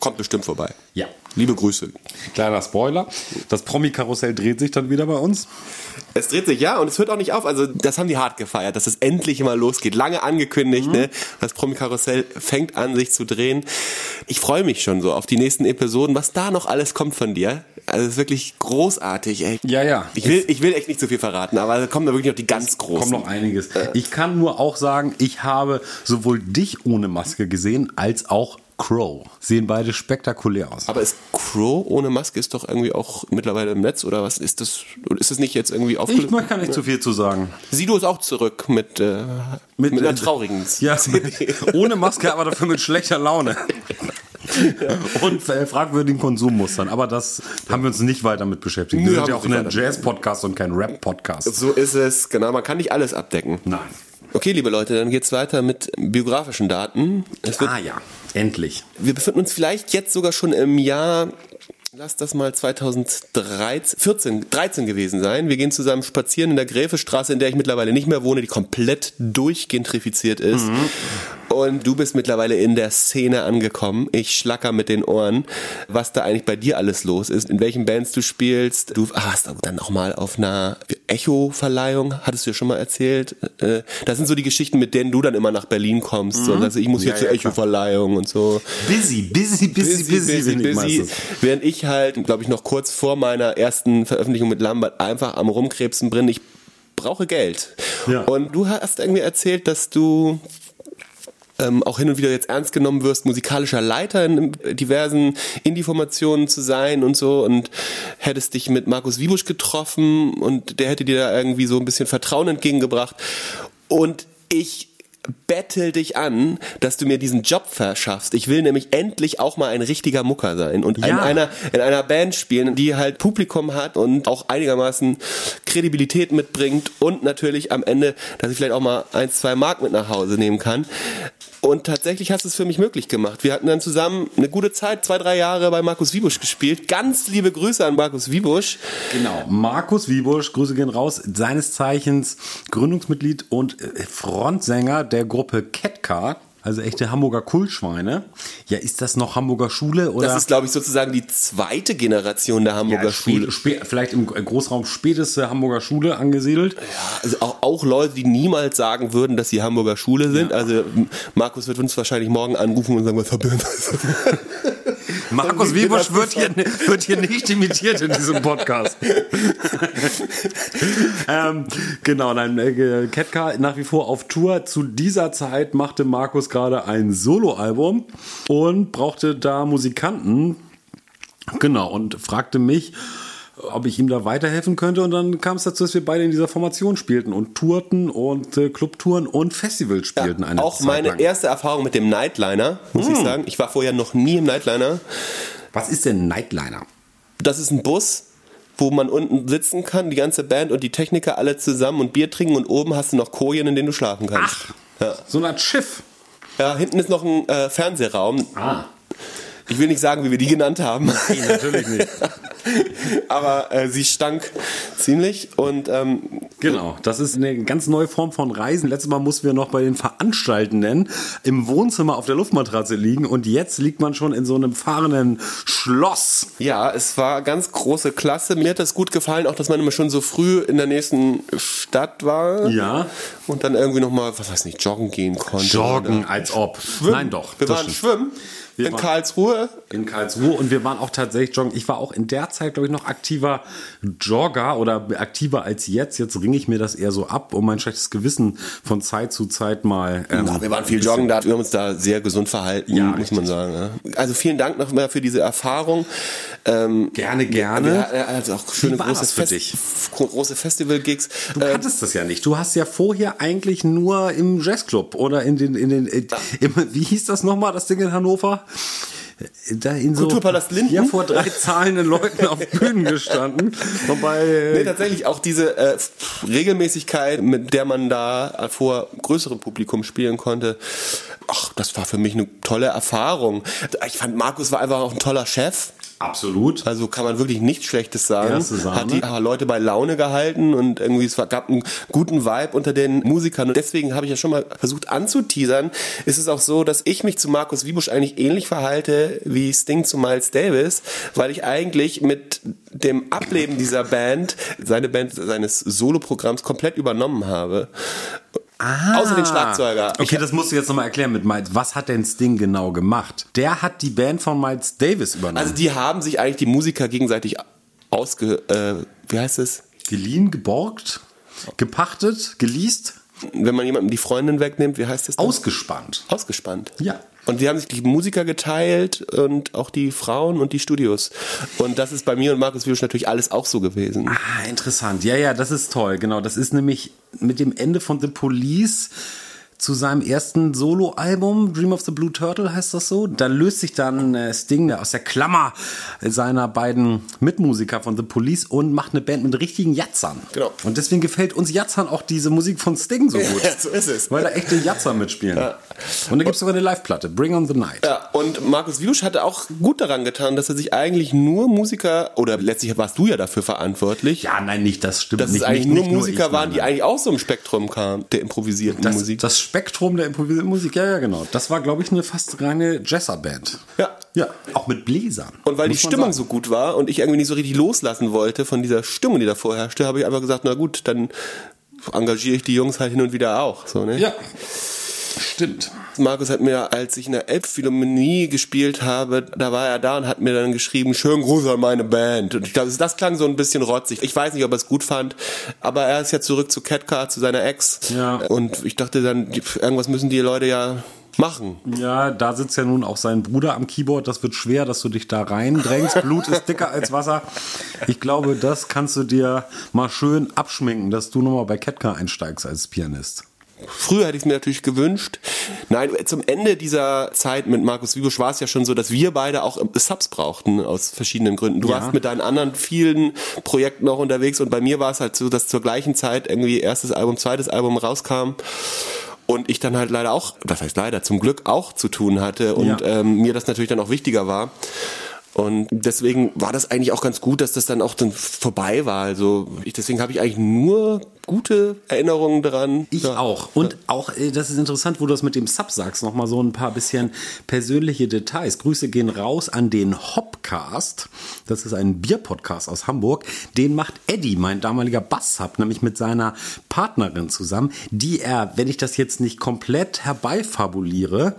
Kommt bestimmt vorbei. Ja. Liebe Grüße. Kleiner Spoiler. Das Promi-Karussell dreht sich dann wieder bei uns. Es dreht sich, ja, und es hört auch nicht auf. Also, das haben die hart gefeiert, dass es endlich mal losgeht. Lange angekündigt, ne? Das Promi-Karussell fängt an, sich zu drehen. Ich freue mich schon so auf die nächsten Episoden, was da noch alles kommt von dir. Also, es ist wirklich großartig, ey. Ja, ja. Ich will, ich will echt nicht zu viel verraten, aber da kommen da wirklich noch die ganz Kommt großen. noch einiges. Ich kann nur auch sagen, ich habe sowohl dich ohne Maske gesehen, als auch Crow. Sehen beide spektakulär aus. Aber ist Crow ohne Maske ist doch irgendwie auch mittlerweile im Netz oder was ist das? Ist das nicht jetzt irgendwie Ich aufgelöst? möchte gar nicht zu viel zu sagen. Sido ist auch zurück mit, äh, mit, einer äh, traurigen Ja, <laughs> CD. ohne Maske, aber dafür mit schlechter Laune. <laughs> <laughs> Und fragwürdigen Konsummustern. Aber das haben wir uns nicht weiter mit beschäftigt. Nö, Wir sind ja auch ein. Jazz-Podcast und kein Rap-Podcast. So ist es, genau. Man kann nicht alles abdecken. Nein. Okay, liebe Leute, dann geht's weiter mit biografischen Daten. Ah ja, endlich. Wir befinden uns vielleicht jetzt sogar schon im Jahr, lass das mal 2013, 14, 13 gewesen sein. Wir gehen zusammen spazieren in der Gräfestraße, in der ich mittlerweile nicht mehr wohne, die komplett durchgentrifiziert ist. Und du bist mittlerweile in der Szene angekommen. Ich schlacker mit den Ohren, was da eigentlich bei dir alles los ist, in welchen Bands du spielst. Du warst dann auch mal auf einer Echo-Verleihung, hattest du ja schon mal erzählt. Äh, Das sind so die Geschichten, mit denen du dann immer nach Berlin kommst. So, also ich muss Ja, hier zur ja. Echo-Verleihung und so. Busy, busy, busy, busy, bin ich meistens. Während ich halt, glaube ich, noch kurz vor meiner ersten Veröffentlichung mit Lambert einfach am Rumkrebsen bin. Ich brauche Geld. Ja. Und du hast irgendwie erzählt, dass du ähm, auch hin und wieder jetzt ernst genommen wirst, musikalischer Leiter in diversen Indie-Formationen zu sein und so und hättest dich mit Markus Wiebusch getroffen und der hätte dir da irgendwie so ein bisschen Vertrauen entgegengebracht. Und ich bettel dich an, dass du mir diesen Job verschaffst. Ich will nämlich endlich auch mal ein richtiger Mucker sein und in Ja. einer in einer Band spielen, die halt Publikum hat und auch einigermaßen Kredibilität mitbringt und natürlich am Ende, dass ich vielleicht auch mal ein, zwei Mark mit nach Hause nehmen kann. Und tatsächlich hast du es für mich möglich gemacht. Wir hatten dann zusammen eine gute Zeit, zwei, drei Jahre bei Markus Wiebusch gespielt. Ganz liebe Grüße an Markus Wiebusch. Genau, Markus Wiebusch, Grüße gehen raus, seines Zeichens Gründungsmitglied und äh, Frontsänger der Gruppe Catcar, also echte Hamburger Kultschweine. Ja, ist das noch Hamburger Schule oder? Das ist, glaube ich, sozusagen die zweite Generation der Hamburger ja, Schule. vielleicht im Großraum späteste Hamburger Schule angesiedelt. Also auch, auch Leute, die niemals sagen würden, dass sie Hamburger Schule sind. Also M- Markus wird uns wahrscheinlich morgen anrufen und sagen, was verbirgt <laughs> <laughs> Markus Wiebusch wird hier, wird hier nicht imitiert in diesem Podcast. <laughs> ähm, genau, nein, äh, Ketka nach wie vor auf Tour. Zu dieser Zeit machte Markus gerade ein Soloalbum und brauchte da Musikanten. Genau, und fragte mich, ob ich ihm da weiterhelfen könnte. Und dann kam es dazu, dass wir beide in dieser Formation spielten und tourten und äh, Clubtouren und Festivals spielten. Ja, auch Zeit meine lang. erste Erfahrung mit dem Nightliner, muss hm. ich sagen. Ich war vorher noch nie im Nightliner. Was ist denn Nightliner? Das ist ein Bus, wo man unten sitzen kann, die ganze Band und die Techniker alle zusammen und Bier trinken und oben hast du noch Kojen, in denen du schlafen kannst. Ach, ja. so eine Art Schiff. Ja, hinten ist noch ein äh, Fernsehraum. Ah. Ich will nicht sagen, wie wir die genannt haben. Nein, natürlich nicht. <laughs> Aber äh, sie stank ziemlich und ähm, genau, das ist eine ganz neue Form von Reisen. Letztes Mal mussten wir noch bei den Veranstaltenden im Wohnzimmer auf der Luftmatratze liegen und jetzt liegt man schon in so einem fahrenden Schloss. Ja, es war ganz große Klasse. Mir hat das gut gefallen, auch dass man immer schon so früh in der nächsten Stadt war. Ja. Und dann irgendwie noch mal, was weiß nicht, joggen gehen konnte. Joggen, als ob. Schwimmen. Nein, doch. Wir waren schwimmen. Wir in Karlsruhe. In Karlsruhe und wir waren auch tatsächlich joggen. Ich war auch in der Zeit, glaube ich, noch aktiver Jogger oder aktiver als jetzt. Jetzt ringe ich mir das eher so ab, um mein schlechtes Gewissen von Zeit zu Zeit mal. Ähm, ja, wir waren viel joggen, da, wir haben uns da sehr gesund verhalten, ja, muss richtig. man sagen. Ja. Also vielen Dank nochmal für diese Erfahrung. Ähm, gerne, gerne. Ja, also auch schöne große, Fest große Festival-Gigs. Du ähm, das ja nicht. Du hast ja vorher eigentlich nur im Jazzclub oder in den, in den, äh, im, wie hieß das nochmal, das Ding in Hannover? Da in so Kulturpalast Linden? Ja, vor drei zahlenden Leuten auf Bühnen <laughs> gestanden. Wobei, nee, tatsächlich auch diese äh, Regelmäßigkeit, mit der man da vor größerem Publikum spielen konnte, ach, das war für mich eine tolle Erfahrung. Ich fand, Markus war einfach auch ein toller Chef. Absolut. Also kann man wirklich nichts Schlechtes sagen. Hat die Leute bei Laune gehalten und irgendwie es gab einen guten Vibe unter den Musikern. Und deswegen habe ich ja schon mal versucht anzuteasern. Ist es auch so, dass ich mich zu Markus Wiebusch eigentlich ähnlich verhalte wie Sting zu Miles Davis, weil ich eigentlich mit dem Ableben dieser Band seine Band seines Soloprogramms komplett übernommen habe. Ah. Außer den Schlagzeuger. Okay, das musst du jetzt nochmal erklären mit Miles. Was hat denn Sting genau gemacht? Der hat die Band von Miles Davis übernommen. Also die haben sich eigentlich die Musiker gegenseitig ausge... Äh, wie heißt es? Geliehen, geborgt, gepachtet, geleast. Wenn man jemandem die Freundin wegnimmt, wie heißt das? Dann? Ausgespannt. Ausgespannt. Ja. Und die haben sich die Musiker geteilt und auch die Frauen und die Studios. Und das ist bei mir und Markus Wierusch natürlich alles auch so gewesen. Ah, interessant. Ja, ja, das ist toll. Genau, das ist nämlich mit dem Ende von The Police zu seinem ersten Soloalbum, Dream of the Blue Turtle heißt das so. Da löst sich dann äh, Sting aus der Klammer seiner beiden Mitmusiker von The Police und macht eine Band mit richtigen Jatzern. Genau. Und deswegen gefällt uns Jatzern auch diese Musik von Sting so gut. Ja, so ist es. Weil da echte Jatzer mitspielen. Ja. Und da gibt es sogar eine Live-Platte, Bring on the Night. Ja, und Markus Wielusch hatte auch gut daran getan, dass er sich eigentlich nur Musiker, oder letztlich warst du ja dafür verantwortlich. Ja, nein, nicht, das stimmt dass nicht. Dass es eigentlich nicht, nur Musiker nur waren, die eigentlich auch so im Spektrum kamen, der improvisierten das, Musik. Das Spektrum der improvisierten Musik, ja, ja, genau. Das war, glaube ich, eine fast reine Jesser-Band. Ja. Ja, auch mit Bläsern. Und weil die Stimmung sagen. so gut war und ich irgendwie nicht so richtig loslassen wollte von dieser Stimmung, die da vorherrschte, habe ich einfach gesagt, na gut, dann engagiere ich die Jungs halt hin und wieder auch. So, ne? Ja. Stimmt. Markus hat mir, als ich in der Elbphilharmonie gespielt habe, da war er da und hat mir dann geschrieben, schön Gruß an meine Band. Und ich glaube, das klang so ein bisschen rotzig. Ich weiß nicht, ob er es gut fand, aber er ist ja zurück zu Catcar, zu seiner Ex. Ja. Und ich dachte dann, irgendwas müssen die Leute ja machen. Ja, da sitzt ja nun auch sein Bruder am Keyboard. Das wird schwer, dass du dich da reindrängst. Blut ist dicker als Wasser. Ich glaube, das kannst du dir mal schön abschminken, dass du nochmal bei Ketka einsteigst als Pianist. Früher hätte ich es mir natürlich gewünscht. Nein, zum Ende dieser Zeit mit Markus Wiebusch war es ja schon so, dass wir beide auch Subs brauchten aus verschiedenen Gründen. Du ja. warst mit deinen anderen vielen Projekten auch unterwegs und bei mir war es halt so, dass zur gleichen Zeit irgendwie erstes Album, zweites Album rauskam und ich dann halt leider auch, was heißt leider, zum Glück auch zu tun hatte und ja. ähm, mir das natürlich dann auch wichtiger war. Und deswegen war das eigentlich auch ganz gut, dass das dann auch dann vorbei war. Also ich, deswegen habe ich eigentlich nur gute Erinnerungen dran. Ich ja. auch. Und auch, äh, das ist interessant, wo du das mit dem Sub sagst, nochmal so ein paar bisschen persönliche Details. Grüße gehen raus an den Hopcast. Das ist ein Bierpodcast aus Hamburg. Den macht Eddie, mein damaliger Bass-Sub, nämlich mit seiner Partnerin zusammen, die er, wenn ich das jetzt nicht komplett herbeifabuliere,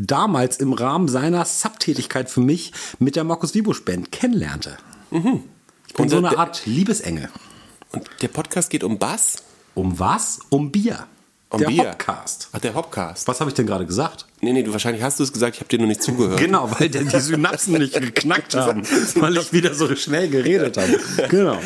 damals im Rahmen seiner Subtätigkeit für mich mit der Markus Wiebusch Band kennenlernte. Ich bin Und so eine der- Art Liebesengel. Und der Podcast geht um Bass? Um was? Um Bier. Der Bier. Podcast. Ach, der Hopcast. Was habe ich denn gerade gesagt? Nee, nee, du wahrscheinlich hast du es gesagt, ich habe dir nur nicht zugehört. Genau, weil der, die Synapsen nicht geknackt haben, <laughs> weil ich wieder so schnell geredet habe. Genau.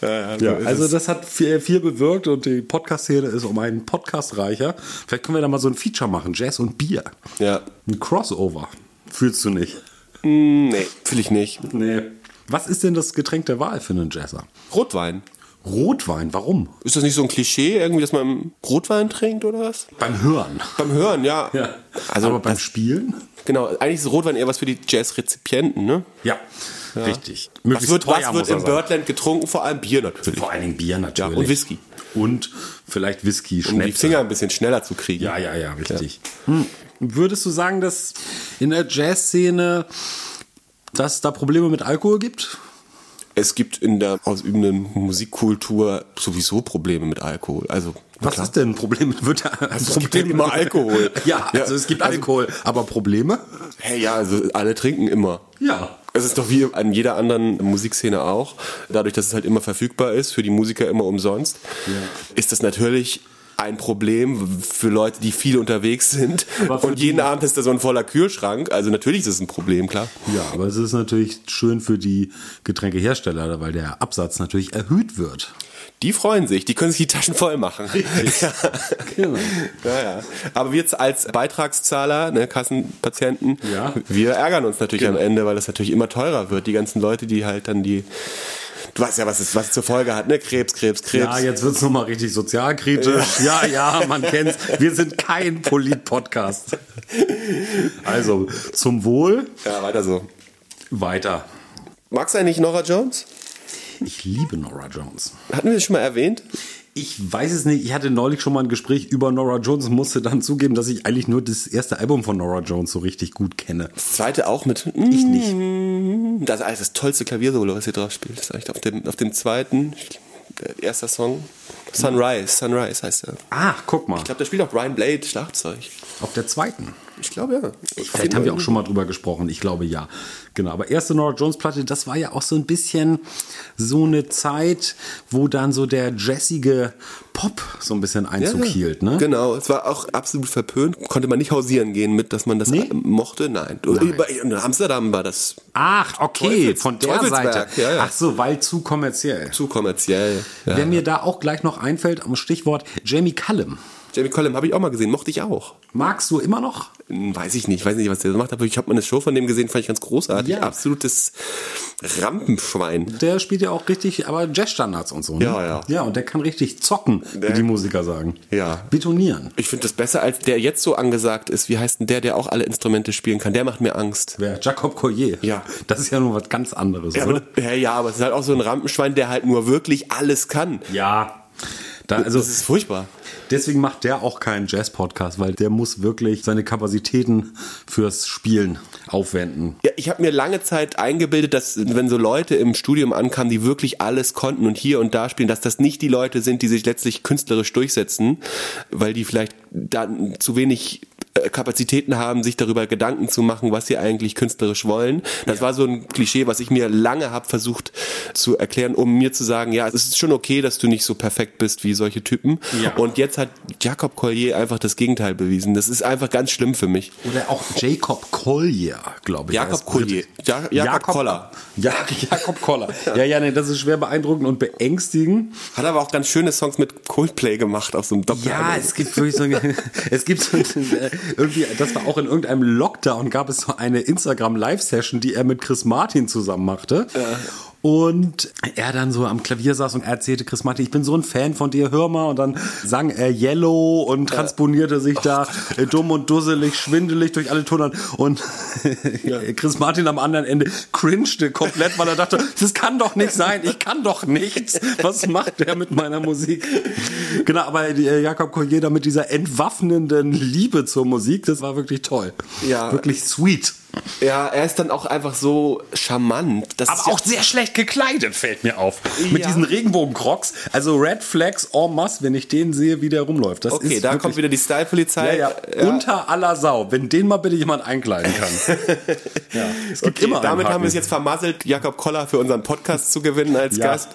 Ja, Ja, also das hat viel, viel bewirkt und die Podcast-Szene ist um einen Podcast reicher. Vielleicht können wir da mal so ein Feature machen, Jazz und Bier. Ja. Ein Crossover. Fühlst du nicht? Hm, nee, will ich nicht. Nee. Was ist denn das Getränk der Wahl für einen Jazzer? Rotwein. Rotwein, warum? Ist das nicht so ein Klischee, irgendwie, dass man Rotwein trinkt oder was? Beim Hören. Beim Hören, ja. Also, Aber beim das, Spielen? genau, eigentlich ist Rotwein eher was für die Jazz-Rezipienten, ne? Ja, richtig. Was Möglichst wird, teuer was wird im. Birdland getrunken? Vor allem Bier natürlich. Vor allen Dingen Bier natürlich. Ja, und Whisky. Und vielleicht Whisky, Um die. Finger ein bisschen schneller zu kriegen. Ja, ja, ja, richtig. Hm. Würdest du sagen, dass in der Jazzszene, dass es da Probleme mit Alkohol gibt? Es gibt in der ausübenden Musikkultur sowieso Probleme mit Alkohol. Also, Was klar. ist denn ein Problem? Wird da ein Es gibt ja immer Alkohol. <laughs> Ja, also es gibt Alkohol, aber Probleme? Hey, ja, also alle trinken immer. Ja. Es ist doch wie an jeder anderen Musikszene auch. Dadurch, dass es halt immer verfügbar ist, für die Musiker immer umsonst, ist das natürlich ein Problem für Leute, die viel unterwegs sind. Und jeden Abend ist da so ein voller Kühlschrank. Also natürlich ist es ein Problem, klar. Ja, aber es ist natürlich schön für die Getränkehersteller, weil der Absatz natürlich erhöht wird. Die freuen sich, die können sich die Taschen voll machen. <laughs> Ja. Genau. Ja, ja. Aber wir jetzt als Beitragszahler, ne, Kassenpatienten, Ja. wir ärgern uns natürlich Genau. am Ende, weil das natürlich immer teurer wird. Die ganzen Leute, die halt dann die, du weißt ja, was es, was zur Folge hat, ne? Krebs, Krebs, Krebs. Ja, jetzt wird's noch nochmal richtig sozialkritisch. Ja, ja, man kennt's. Wir sind kein Polit-Podcast. Also, zum Wohl ja, weiter so. weiter. Magst du eigentlich Nora Jones? Ich liebe Nora Jones. Hatten wir das schon mal erwähnt? Ich weiß es nicht. Ich hatte neulich schon mal ein Gespräch über Nora Jones und musste dann zugeben, dass ich eigentlich nur das erste Album von Nora Jones so richtig gut kenne. Das zweite auch mit. Ich nicht. Das ist eigentlich das tollste Klaviersolo, was sie drauf spielt. Das ist eigentlich auf dem, auf dem zweiten, äh, erster Song. Sunrise, Sunrise heißt er. Ach, guck mal. Ich glaube, da spielt auch Brian Blade Schlagzeug. Auf der zweiten. Ich glaube ja. Vielleicht haben wir auch schon mal drüber gesprochen. Ich glaube ja. Genau. Aber erste Nora Jones Platte, das war ja auch so ein bisschen so eine Zeit, wo dann so der jazzige Pop so ein bisschen Einzug hielt, ne? Genau, es war auch absolut verpönt. Konnte man nicht hausieren gehen mit, dass man das Nee? mochte. Nein. In Amsterdam war das Ach, okay, Teufels- von der Seite. ja, ja. Ach so, weil zu kommerziell. zu kommerziell. Ja. Wer mir da auch gleich noch einfällt, am Stichwort Jamie Cullum. Jamie Collum habe ich auch mal gesehen, mochte ich auch. Magst du immer noch? Hm, Weiß ich nicht, weiß nicht, was der so macht, aber ich habe mal eine Show von dem gesehen, fand ich ganz großartig. Ja. Absolutes Rampenschwein. Der spielt ja auch richtig, aber Jazzstandards und so. Ne? Ja, ja. Ja, und der kann richtig zocken, wie Der- die Musiker sagen. Ja. Betonieren. Ich finde das besser, als der jetzt so angesagt ist. Wie heißt denn der, der auch alle Instrumente spielen kann? Der macht mir Angst. Wer? Jacob Collier. Ja. Das ist ja nur was ganz anderes, Ja, oder? aber, ja, ja, aber es ist halt auch so ein Rampenschwein, der halt nur wirklich alles kann. Ja. Da, also Das ist furchtbar. deswegen macht der auch keinen Jazz-Podcast, weil der muss wirklich seine Kapazitäten fürs Spielen aufwenden. Ja, ich habe mir lange Zeit eingebildet, dass wenn so Leute im Studium ankamen, die wirklich alles konnten und hier und da spielen, dass das nicht die Leute sind, die sich letztlich künstlerisch durchsetzen, weil die vielleicht dann zu wenig Kapazitäten haben, sich darüber Gedanken zu machen, was sie eigentlich künstlerisch wollen. Das war so ein Klischee, was ich mir lange habe versucht zu erklären, um mir zu sagen, ja, es ist schon okay, dass du nicht so perfekt bist wie solche Typen. Ja. Und jetzt hat Jacob Collier einfach das Gegenteil bewiesen. Das ist einfach ganz schlimm für mich. Oder auch Jacob Collier, glaube ich. Jakob Collier. Ja, Jakob Koller. Ja, <laughs> Jakob Koller. Ja, ja, nee, das ist schwer beeindruckend und beängstigend. Hat aber auch ganz schöne Songs mit Coldplay gemacht auf so einem Doppel. Ja, es gibt wirklich so eine, <laughs> es gibt so eine, irgendwie, das war auch in irgendeinem Lockdown, gab es so eine Instagram-Live-Session, die er mit Chris Martin zusammen machte. Und er dann so am Klavier saß und er erzählte Chris Martin, ich bin so ein Fan von dir, hör mal. Und dann sang er Yellow und transponierte sich da äh, dumm und dusselig, schwindelig durch alle Tonern. Und <laughs> Chris Martin am anderen Ende cringte komplett, weil er dachte, das kann doch nicht sein, ich kann doch nichts. Was macht der mit meiner Musik? Genau, aber äh, Jakob Collier da mit dieser entwaffnenden Liebe zur Musik, das war wirklich toll. Ja. Wirklich sweet. Ja, er ist dann auch einfach so charmant. Das Aber ist ja- auch sehr schlecht gekleidet, fällt mir auf. Mit Ja. diesen Regenbogencrocs. Also Red Flags en masse, wenn ich den sehe, wie der rumläuft. Das Okay, da kommt wieder die Style-Polizei. ja, unter aller Sau. Wenn den mal bitte jemand einkleiden kann. <laughs> es gibt Okay, immer damit haben wir es jetzt vermasselt, Jakob Koller für unseren Podcast zu gewinnen als. Gast.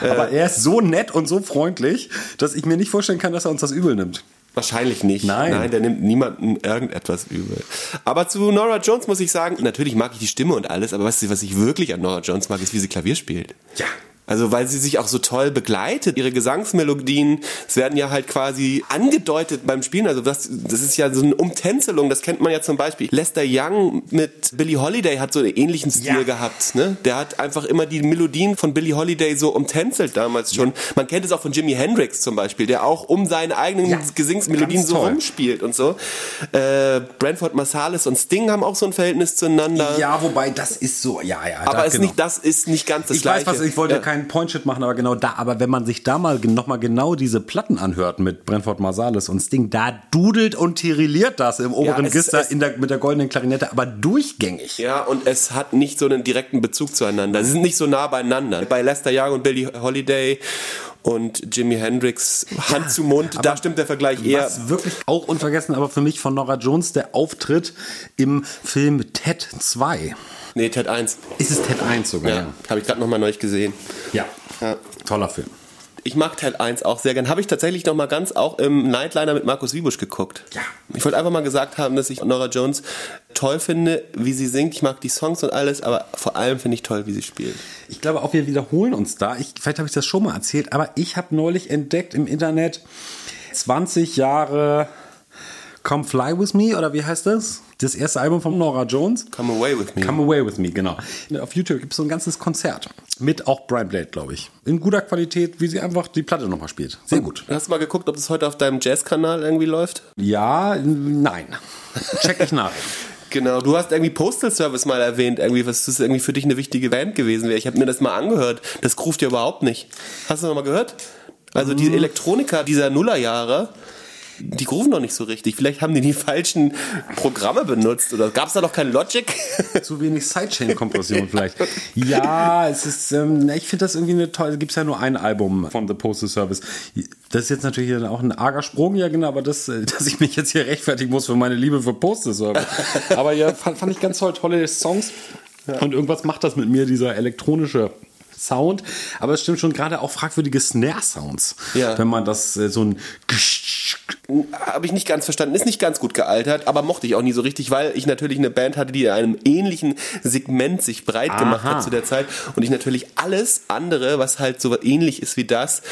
Aber er ist so nett und so freundlich, dass ich mir nicht vorstellen kann, dass er uns das übel nimmt. Wahrscheinlich nicht. Nein. Nein, der nimmt niemandem irgendetwas übel. Aber zu Nora Jones muss ich sagen, natürlich mag ich die Stimme und alles, aber was, was ich wirklich an Nora Jones mag, ist, wie sie Klavier spielt. Ja. Also weil sie sich auch so toll begleitet, ihre Gesangsmelodien, es werden ja halt quasi angedeutet beim Spielen. Also das, das ist ja so eine Umtänzelung, das kennt man ja zum Beispiel. Lester Young mit Billie Holiday hat so einen ähnlichen Stil Ja. gehabt. Ne? Der hat einfach immer die Melodien von Billie Holiday so umtänzelt damals schon. Man kennt es auch von Jimi Hendrix zum Beispiel, der auch um seine eigenen Ja, Gesingsmelodien so toll. rumspielt und so. Äh, Brentford Marsalis und Sting haben auch so ein Verhältnis zueinander. Ja, wobei das ist so, ja, ja. aber es genau. nicht, das ist nicht ganz das ich Gleiche. weiß was, ich wollte Ja. Keinen Point-Shit machen, aber genau da. Aber wenn man sich da mal nochmal genau diese Platten anhört mit Brentford Marsalis und Sting, da dudelt und tirilliert das im oberen es- Register es- der, mit der goldenen Klarinette, aber durchgängig. Ja, und es hat nicht so einen direkten Bezug zueinander. Sie sind nicht so nah beieinander. Bei Lester Young und Billie Holiday und Jimi Hendrix Hand zu Mund, da stimmt der Vergleich eher. Was wirklich auch unvergessen, aber für mich von Nora Jones der Auftritt im Film Ted 2. Nee, Ted 1. Ist es Ted 1 sogar? Ja, habe ich gerade nochmal neu gesehen. Ja. Ja. Toller Film. Ich mag Ted 1 auch sehr gern. Habe ich tatsächlich noch mal ganz auch im Nightliner mit Markus Wiebusch geguckt. Ja. Ich wollte einfach mal gesagt haben, dass ich Nora Jones toll finde, wie sie singt. Ich mag die Songs und alles, aber vor allem finde ich toll, wie sie spielt. Ich glaube auch, wir wiederholen uns da. Ich, vielleicht habe ich das schon mal erzählt, aber ich habe neulich entdeckt im Internet 20 Jahre Come Fly With Me oder wie heißt das? Das erste Album von Nora Jones. Come away with me. Come Away With Me, genau. Auf YouTube gibt es so ein ganzes Konzert. Mit auch Brian Blade, glaube ich. In guter Qualität, wie sie einfach die Platte nochmal spielt. Sehr gut. Hast du mal geguckt, ob das heute auf deinem Jazz-Kanal irgendwie läuft? Ja, nein. Check ich nach. <laughs> Genau, du hast irgendwie Postal Service mal erwähnt, irgendwie, was das irgendwie für dich eine wichtige Band gewesen wäre. Ich habe mir das mal angehört. Das ruft ja überhaupt nicht. Hast du noch mal gehört? Also die Elektroniker dieser Nullerjahre, die grooven noch nicht so richtig. Vielleicht haben die die falschen Programme benutzt oder gab es da noch kein Logic? Zu wenig Sidechain-Kompression vielleicht. <laughs> Ja, es ist, ähm, ich finde das irgendwie eine tolle, gibt es ja nur ein Album von The Postal Service. Das ist jetzt natürlich auch ein arger Sprung, ja genau, aber das, äh, <laughs> dass ich mich jetzt hier rechtfertigen muss für meine Liebe für Postal Service. Aber ja, fand, fand ich ganz toll, tolle Songs. Und irgendwas macht das mit mir, dieser elektronische Sound. Aber es stimmt schon, gerade auch fragwürdige Snare-Sounds. Ja. Wenn man das äh, so ein Habe ich nicht ganz verstanden. Ist nicht ganz gut gealtert, aber mochte ich auch nie so richtig, weil ich natürlich eine Band hatte, die in einem ähnlichen Segment sich breit gemacht Aha. hat zu der Zeit und ich natürlich alles andere, was halt so ähnlich ist wie das,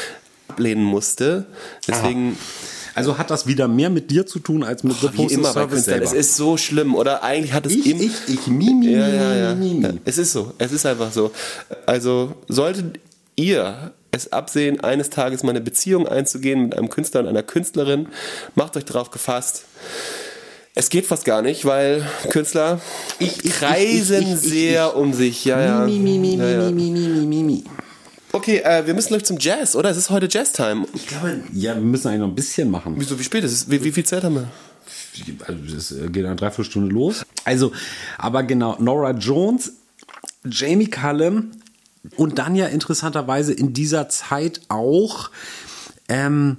ablehnen musste. Deswegen Also hat das wieder mehr mit dir zu tun als mit The wie Postal immer Service selber. Es ist so schlimm, oder eigentlich hat es ich, im ich, ich, mi, mi, ja, ja, ja. mi, mi, mi. Es ist so. Es ist einfach so. Also solltet ihr es absehen, eines Tages mal eine Beziehung einzugehen mit einem Künstler und einer Künstlerin, macht euch darauf gefasst. Es geht fast gar nicht, weil Künstler Ich, kreisen ich, ich, sehr um sich. Ja, ja. Mi, mi, mi, mi, ja, ja. mi, mi, mi, mi, mi. Okay, äh, wir müssen gleich zum Jazz, oder? Es ist heute Jazz-Time. Ich glaube, ja, wir müssen eigentlich noch ein bisschen machen. Wieso, wie spät ist es? Wie, wie viel Zeit haben wir? Also, es geht eine Dreiviertelstunde los. Also, aber genau, Nora Jones, Jamie Cullum und dann ja interessanterweise in dieser Zeit auch ähm,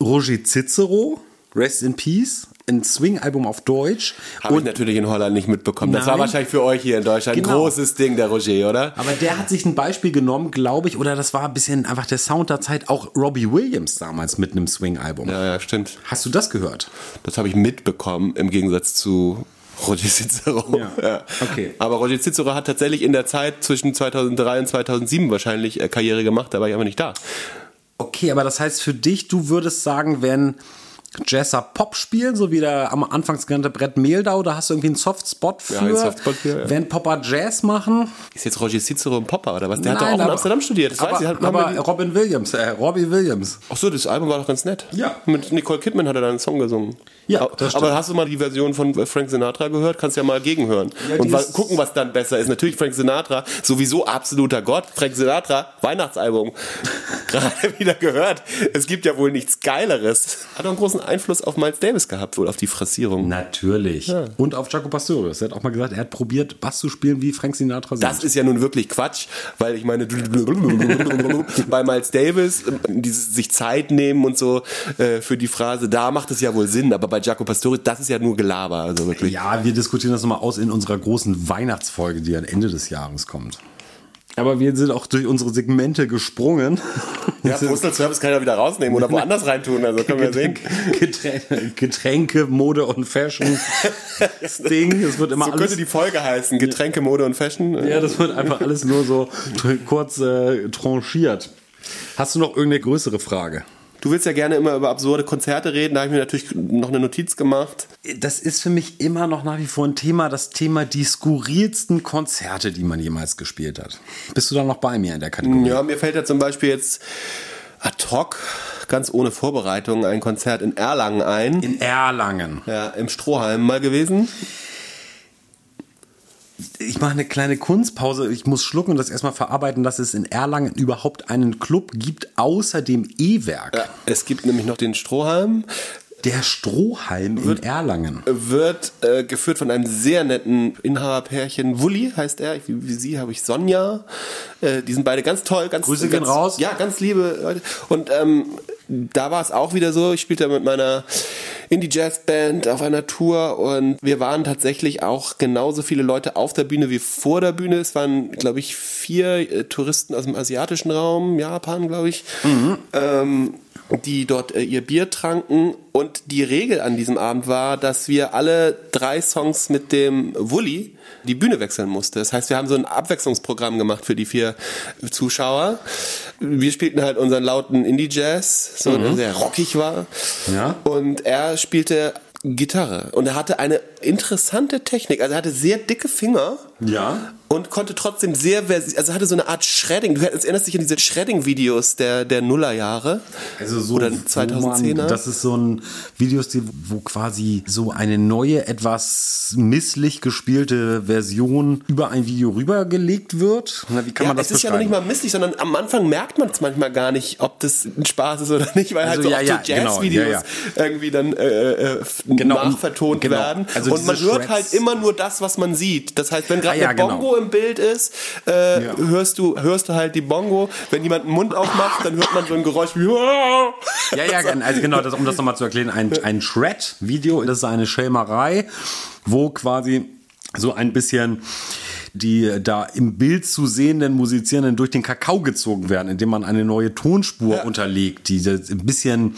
Roger Cicero, Rest in Peace, ein Swing-Album auf Deutsch. Habe ich natürlich in Holland nicht mitbekommen. Das war Nein. wahrscheinlich für euch hier in Deutschland ein Genau. großes Ding, der Roger, oder? aber der hat sich ein Beispiel genommen, glaube ich, oder das war ein bisschen einfach der Sound der Zeit, auch Robbie Williams damals mit einem Swing-Album. Ja, ja, stimmt. Hast du das gehört? Das habe ich mitbekommen im Gegensatz zu Roger Cicero. <laughs> Ja, okay. Aber Roger Cicero hat tatsächlich in der Zeit zwischen 2003 und 2007 wahrscheinlich äh, Karriere gemacht, da war ich aber nicht da. Okay, aber das heißt für dich, du würdest sagen, wenn Jazzer Pop spielen, so wie der am Anfangs genannte Brett Meldau, da hast du irgendwie einen Softspot für. Ja, einen Softspot für, ja. Wenn Popper Jazz machen. Ist jetzt Roger Cicero ein Popper oder was? Der hat doch Nein, auch in aber- Amsterdam studiert. Das aber, weiß ich. Hat, aber Robin Williams, äh, Robbie Williams. Ach so, das Album war doch ganz nett. Ja. Mit Nicole Kidman hat er da einen Song gesungen. Ja, aber, das stimmt. aber hast du mal die Version von Frank Sinatra gehört? Kannst ja mal gegenhören. Ja, und ist- gucken, was dann besser ist. Natürlich Frank Sinatra, sowieso absoluter Gott. Frank Sinatra, Weihnachtsalbum. Gerade <laughs> wieder gehört. Es gibt ja wohl nichts Geileres. Hat auch einen großen Einfluss auf Miles Davis gehabt, wohl auf die Phrasierung. Natürlich. Ja. Und auf Jaco Pastorius. Er hat auch mal gesagt, er hat probiert, Bass zu spielen wie Frank Sinatra singt. Das ist ja nun wirklich Quatsch, weil ich meine, <laughs> bei Miles Davis, dieses sich Zeit nehmen und so äh, für die Phrase, da macht es ja wohl Sinn, aber bei Jaco Pastorius, das ist ja nur Gelaber, also wirklich. Ja, wir diskutieren das nochmal aus in unserer großen Weihnachtsfolge, die am Ende des Jahres kommt. Aber wir sind auch durch unsere Segmente gesprungen. Ja, <laughs> Postal Service kann ja wieder rausnehmen oder woanders reintun, also können wir sehen. Getränke, Getränke, Mode und Fashion. Das Ding, es wird immer so alles. könnte die Folge heißen, Getränke, Mode und Fashion. Ja, das wird einfach alles nur so kurz äh, tranchiert. Hast du noch irgendeine größere Frage? Du willst ja gerne immer über absurde Konzerte reden, da habe ich mir natürlich noch eine Notiz gemacht. Das ist für mich immer noch nach wie vor ein Thema, das Thema die skurrilsten Konzerte, die man jemals gespielt hat. Bist du da noch bei mir in der Kategorie? Ja, mir fällt ja zum Beispiel jetzt ad hoc, ganz ohne Vorbereitung, ein Konzert in Erlangen ein. In Erlangen. Ja, im Strohhalm mal gewesen ich mache eine kleine Kunstpause. Ich muss schlucken und das erstmal verarbeiten, dass es in Erlangen überhaupt einen Club gibt, außer dem E-Werk. Ja, es gibt nämlich noch den Strohhalm. Der Strohhalm wird, in Erlangen. Wird äh, geführt von einem sehr netten Inhaberpärchen. Wulli heißt er. Wie, wie sie habe ich Sonja. Äh, die sind beide ganz toll. Ganz, Grüße ganz, gehen raus. Ja, ganz liebe Leute. Und ähm, da war es auch wieder so. Ich spielte mit meiner Indie-Jazz-Band auf einer Tour und wir waren tatsächlich auch genauso viele Leute auf der Bühne wie vor der Bühne. Es waren, glaube ich, vier äh, Touristen aus dem asiatischen Raum, Japan, glaube ich, mhm. ähm, die dort äh, ihr Bier tranken. Und die Regel an diesem Abend war, dass wir alle drei Songs mit dem Wully die Bühne wechseln musste. Das heißt, wir haben so ein Abwechslungsprogramm gemacht für die vier Zuschauer. Wir spielten halt unseren lauten Indie-Jazz, so mhm. der sehr rockig war. Ja. Und er spielte Gitarre und er hatte eine interessante Technik. Also er hatte sehr dicke Finger. Ja und konnte trotzdem sehr, also hatte so eine Art Shredding. Du erinnerst dich an diese Shredding-Videos der, der Nullerjahre? Also so, oder 2010er? Man, das ist so ein Videos, wo quasi so eine neue, etwas misslich gespielte Version über ein Video rübergelegt wird. Na, wie kann ja, man das Es ist ja noch nicht mal misslich, sondern am Anfang merkt man es manchmal gar nicht, ob das ein Spaß ist oder nicht, weil also, halt so, ja, ja, so genau, Jazz-Videos genau, irgendwie dann äh, äh, genau, nachvertont genau. werden. Also und man hört halt immer nur das, was man sieht. Das heißt, wenn gerade ah, eine Bongo genau im Bild ist, äh, ja. hörst du hörst du halt die Bongo. Wenn jemand den Mund aufmacht, dann hört man so ein Geräusch wie Ja, ja, also genau, das, um das nochmal zu erklären, ein, ein Shred-Video, das ist eine Schelmerei, wo quasi so ein bisschen die da im Bild zu sehenden Musizierenden durch den Kakao gezogen werden, indem man eine neue Tonspur ja. unterlegt, die ein bisschen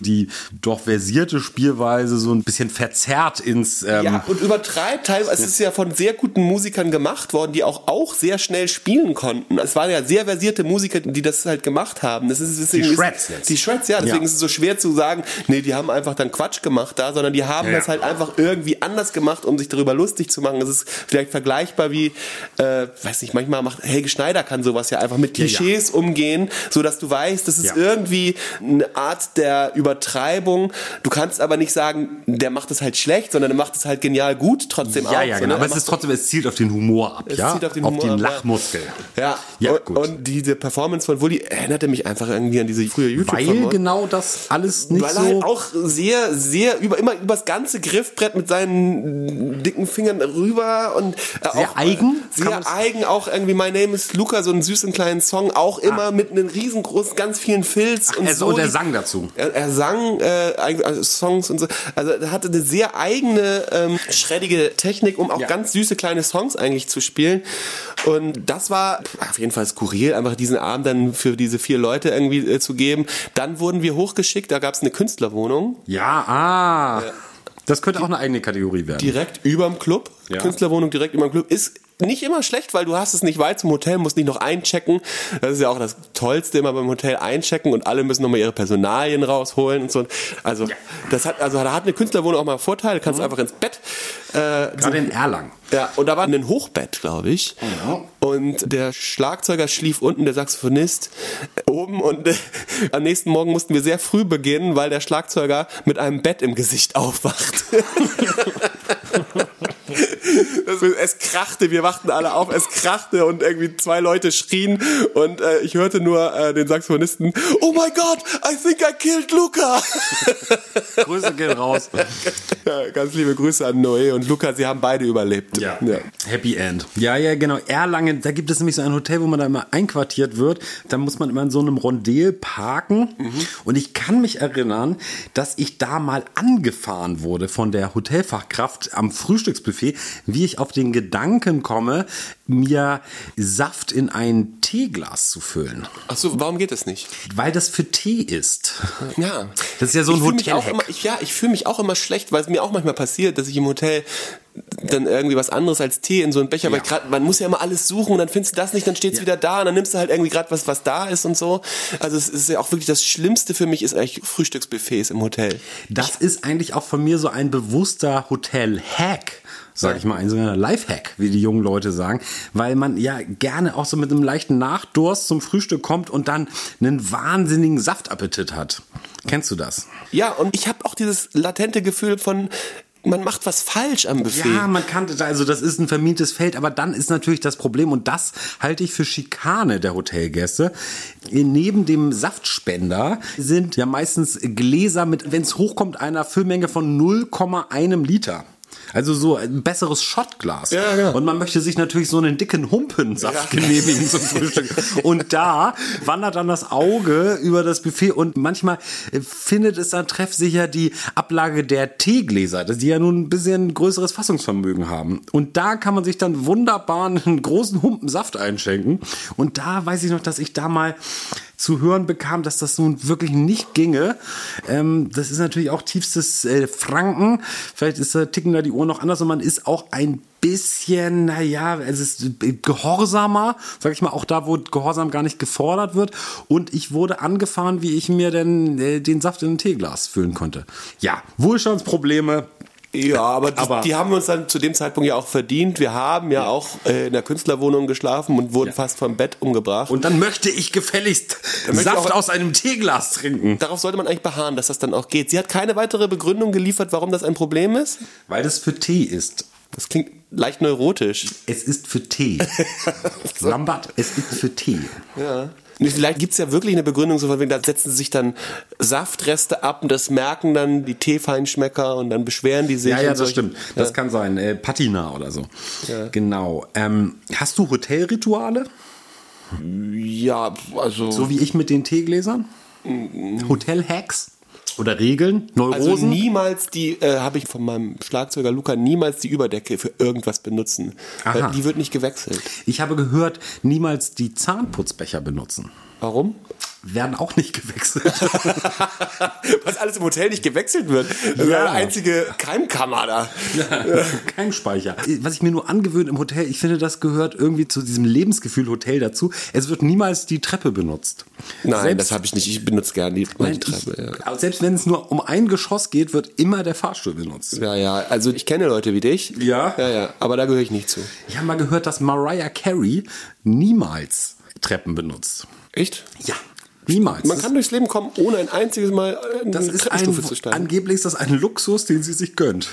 die doch versierte Spielweise so ein bisschen verzerrt ins. Ähm ja, und übertreibt teilweise. Es ist ja von sehr guten Musikern gemacht worden, die auch, auch sehr schnell spielen konnten. Es waren ja sehr versierte Musiker, die das halt gemacht haben. Das ist, deswegen die Shreds jetzt. Die Shreds, ja. Deswegen ja. ist es so schwer zu sagen, nee, die haben einfach dann Quatsch gemacht da, sondern die haben ja. das halt einfach irgendwie anders gemacht, um sich darüber lustig zu machen. Das ist vielleicht vergleichbar wie, äh, weiß nicht, manchmal macht Helge Schneider kann sowas ja einfach mit Klischees ja, umgehen, so dass du weißt, das ist irgendwie eine Art der Übertreibung. Du kannst aber nicht sagen, der macht es halt schlecht, sondern der macht es halt genial gut trotzdem ja, auch. Ja, ja, genau. Aber es ist trotzdem, es zielt auf den Humor ab, es ja? Zielt auf den, Humor auf den Lachmuskel. Ja, ja und, gut. und diese Performance von Wully erinnerte mich einfach irgendwie an diese frühe youtube Weil genau das alles nicht Weil so... Weil er halt auch sehr, sehr, über, immer übers ganze Griffbrett mit seinen dicken Fingern rüber und sehr auch, eigen. Sehr eigen, auch irgendwie My Name is Luca, so einen süßen kleinen Song, auch immer ah. mit einem riesengroßen, ganz vielen Filz Ach, und so. Und er sang dazu. Er, er sang äh, also Songs und so. Also er hatte eine sehr eigene, ähm, schreddige Technik, um auch ja. ganz süße kleine Songs eigentlich zu spielen. Und das war auf jeden Fall skurril, einfach diesen Abend dann für diese vier Leute irgendwie äh, zu geben. Dann wurden wir hochgeschickt, da gab es eine Künstlerwohnung. Ja, ah. Ja. Das könnte auch eine eigene Kategorie werden. Direkt überm Club. Ja. Künstlerwohnung direkt überm Club. Ist nicht immer schlecht, weil du hast es nicht weit zum Hotel, musst nicht noch einchecken. Das ist ja auch das Tollste immer beim Hotel einchecken und alle müssen nochmal ihre Personalien rausholen und so. Also ja. das hat, also da hat eine Künstlerwohnung auch mal Vorteile. Kannst mhm. einfach ins Bett. Äh, Gerade so, in Erlangen. Ja, und da war ein Hochbett, glaube ich. Mhm. Und der Schlagzeuger schlief unten, der Saxophonist oben und äh, <laughs> am nächsten Morgen mussten wir sehr früh beginnen, weil der Schlagzeuger mit einem Bett im Gesicht aufwacht. <laughs> Das, es krachte, wir wachten alle auf, es krachte und irgendwie zwei Leute schrien und äh, ich hörte nur äh, den Saxophonisten, oh my God, I think I killed Luca. Grüße gehen raus. <laughs> Ja, ganz liebe Grüße an Noé und Luca, sie haben beide überlebt. Ja. Happy End. Ja, ja, genau. Erlangen, da gibt es nämlich so ein Hotel, wo man da immer einquartiert wird. Da muss man immer in so einem Rondel parken. Und ich kann mich erinnern, dass ich da mal angefahren wurde von der Hotelfachkraft am Frühstücksbuffet, wie ich auf den Gedanken komme, mir Saft in ein Teeglas zu füllen. Ach so, warum geht das nicht? Weil das für Tee ist. Ja. Das ist ja so ein immer, ich, Ja, ich fühle mich auch immer schlecht, weil es mir auch manchmal passiert, dass ich im Hotel dann irgendwie was anderes als Tee in so einen Becher, weil Ja. grad, man muss ja immer alles suchen und dann findest du das nicht, dann steht's wieder da und dann nimmst du halt irgendwie gerade was, was da ist und so. Also es ist ja auch wirklich das Schlimmste für mich ist eigentlich Frühstücksbuffets im Hotel. Das ist eigentlich auch von mir so ein bewusster Hotel-Hack, sag ich mal, ein sogenannter Life-Hack, wie die jungen Leute sagen, weil man ja gerne auch so mit einem leichten Nachdurst zum Frühstück kommt und dann einen wahnsinnigen Saftappetit hat. Kennst du das? Ja, und ich habe auch dieses latente Gefühl von man macht was falsch am Buffet. Ja, man kannte da, also das ist ein vermintes Feld, aber dann ist natürlich das Problem, und das halte ich für Schikane der Hotelgäste. Neben dem Saftspender sind ja meistens Gläser mit, wenn es hochkommt, einer Füllmenge von 0,1 Liter. Also so ein besseres Schottglas. Ja, ja. Und man möchte sich natürlich so einen dicken Humpensaft genehmigen zum Frühstück. Und da wandert dann das Auge über das Buffet und manchmal findet es dann treffsicher die Ablage der Teegläser, die ja nun ein bisschen größeres Fassungsvermögen haben. Und da kann man sich dann wunderbar einen großen Humpen Saft einschenken. Und da weiß ich noch, dass ich da mal zu hören bekam, dass das nun wirklich nicht ginge. Ähm, das ist natürlich auch tiefstes äh, Franken. Vielleicht ist da ticken da die Ohren noch anders und man ist auch ein bisschen, naja, es ist äh, gehorsamer, sag ich mal, auch da, wo Gehorsam gar nicht gefordert wird. Und ich wurde angefahren, wie ich mir denn äh, den Saft in ein Teeglas füllen konnte. Ja, Wohlstandsprobleme. Ja, aber, die, Aber- die haben wir uns dann zu dem Zeitpunkt ja auch verdient. Wir haben ja, auch äh, in der Künstlerwohnung geschlafen und wurden fast vom Bett umgebracht. Und dann möchte ich gefälligst möchte Saft auch- aus einem Teeglas trinken. Darauf sollte man eigentlich beharren, dass das dann auch geht. Sie hat keine weitere Begründung geliefert, warum das ein Problem ist. Weil das für Tee ist. Das klingt leicht neurotisch. Es ist für Tee. <laughs> Lambert, es ist für Tee. Ja. Nee, Vielleicht gibt's ja wirklich eine Begründung, so von wegen, da setzen sich dann Saftreste ab und das merken dann die Teefeinschmecker und dann beschweren die sich. Ja, ja, und das solche- stimmt. Das kann sein. Äh, Patina oder so. Genau. Ähm, hast du Hotelrituale? Ja, also. So wie ich mit den Teegläsern? Hotelhacks? Oder Regeln? Neurosen? Also niemals die, äh, habe ich von meinem Schlagzeuger Luca, niemals die Überdecke für irgendwas benutzen. Aha. die wird nicht gewechselt. ich habe gehört, niemals die Zahnputzbecher benutzen. Warum? Werden auch nicht gewechselt. <laughs> Was alles im Hotel nicht gewechselt wird. Das ist Ja. eine einzige Keimkammer da. Kein Speicher. Was ich mir nur angewöhnt im Hotel, ich finde, das gehört irgendwie zu diesem Lebensgefühl Hotel dazu. Es wird niemals die Treppe benutzt. Nein, Selbst- das habe ich nicht. Ich benutze gerne die, Nein, die Treppe. ich, aber Selbst wenn es nur um ein Geschoss geht, wird immer der Fahrstuhl benutzt. Ja. ja, ja. Also ich kenne Leute wie dich. Ja? Ja, ja. Aber da gehöre ich nicht zu. Ich habe mal gehört, dass Mariah Carey niemals Treppen benutzt. Echt? Ja, niemals. Man kann durchs Leben kommen, ohne ein einziges Mal eine das ist ein, Treppenstufe zu steigen. angeblich ist das ein Luxus, den sie sich gönnt.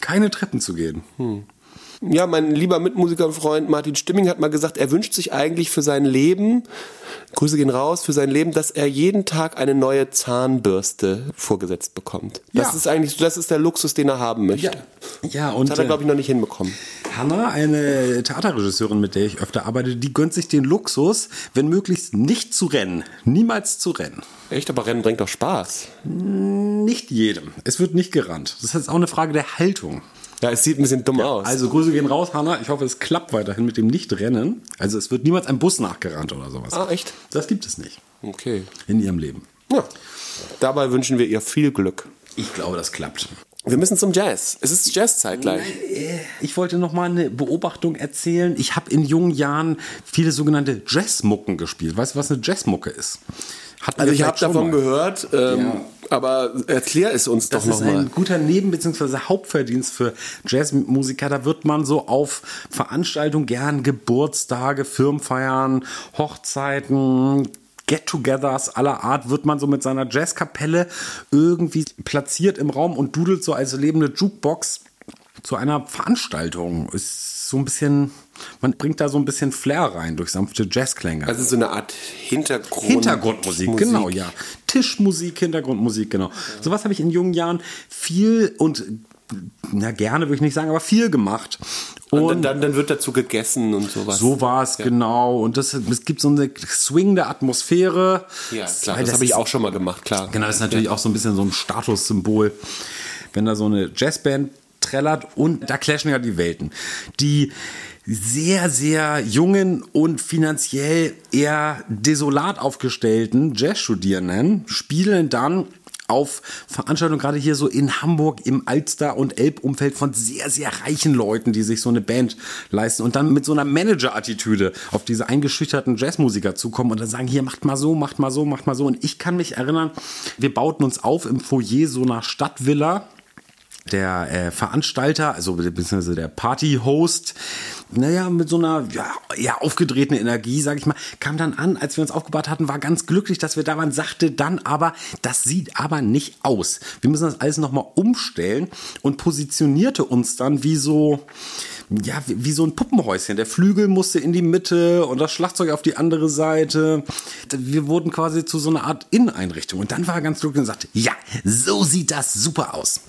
Keine Treppen zu gehen. Ja, mein lieber Mitmusiker und Freund Martin Stimming hat mal gesagt, er wünscht sich eigentlich für sein Leben, Grüße gehen raus, für sein Leben, dass er jeden Tag eine neue Zahnbürste vorgesetzt bekommt. Das Ja. ist eigentlich, das ist der Luxus, den er haben möchte. Ja, und Das hat er, äh, glaube ich, noch nicht hinbekommen. Hannah, eine Theaterregisseurin, mit der ich öfter arbeite, die gönnt sich den Luxus, wenn möglichst nicht zu rennen. Niemals zu rennen. Echt, aber Rennen bringt doch Spaß. Nicht jedem. Es wird nicht gerannt. Das ist jetzt auch eine Frage der Haltung. Ja, es sieht ein bisschen dumm aus. Also Grüße gehen raus, Hannah. Ich hoffe, es klappt weiterhin mit dem Nicht-Rennen. Also es wird niemals ein Bus nachgerannt oder sowas. ah, echt? Das gibt es nicht Okay. in ihrem Leben. Ja. Dabei wünschen wir ihr viel Glück. Ich glaube, das klappt. Wir müssen zum Jazz. Es ist Jazzzeit gleich. Ich wollte noch mal eine Beobachtung erzählen. Ich habe in jungen Jahren viele sogenannte Jazzmucken gespielt. Weißt du, was eine Jazzmucke ist? Hatten Also ich habe davon mal. gehört, ähm, Ja. aber erklär es uns Das doch ist ein nochmal. guter Neben- bzw. Hauptverdienst für Jazzmusiker. Da wird man so auf Veranstaltungen gern Geburtstage, Firmenfeiern, Hochzeiten, Get-togethers aller Art wird man so mit seiner Jazzkapelle irgendwie platziert im Raum und dudelt so als lebende Jukebox zu einer Veranstaltung. Ist so ein bisschen, man bringt da so ein bisschen Flair rein durch sanfte Jazzklänge. Also so eine Art Hintergrund Hintergrundmusik, Musik. genau, ja. Tischmusik, Hintergrundmusik, genau. Sowas habe ich in jungen Jahren viel und na gerne würde ich nicht sagen, aber viel gemacht. Und dann, dann, dann wird dazu gegessen und sowas. So war es, genau. Und das, es gibt so eine swingende Atmosphäre. Ja, klar, das, habe ich auch schon mal gemacht, klar. Genau, das ist natürlich auch so ein bisschen so ein Statussymbol, wenn da so eine Jazzband trällert und da clashen ja die Welten. Die sehr, sehr jungen und finanziell eher desolat aufgestellten Jazzstudierenden spielen dann auf Veranstaltungen, gerade hier so in Hamburg im Alster- und Elbumfeld von sehr, sehr reichen Leuten, die sich so eine Band leisten und dann mit so einer Manager-Attitüde auf diese eingeschüchterten Jazzmusiker zukommen und dann sagen, hier macht mal so, macht mal so, macht mal so. Und ich kann mich erinnern, wir bauten uns auf im Foyer so einer Stadtvilla der äh, Veranstalter, also beziehungsweise der Party-Host, naja, mit so einer ja, eher aufgedrehten Energie, sag ich mal, kam dann an, als wir uns aufgebaut hatten, war ganz glücklich, dass wir da waren, sagte dann aber, das sieht aber nicht aus. Wir müssen das alles nochmal umstellen und positionierte uns dann wie so, ja, wie, wie so ein Puppenhäuschen. Der Flügel musste in die Mitte und das Schlagzeug auf die andere Seite. Wir wurden quasi zu so einer Art Inneneinrichtung. Und dann war er ganz glücklich und sagte, ja, so sieht das super aus.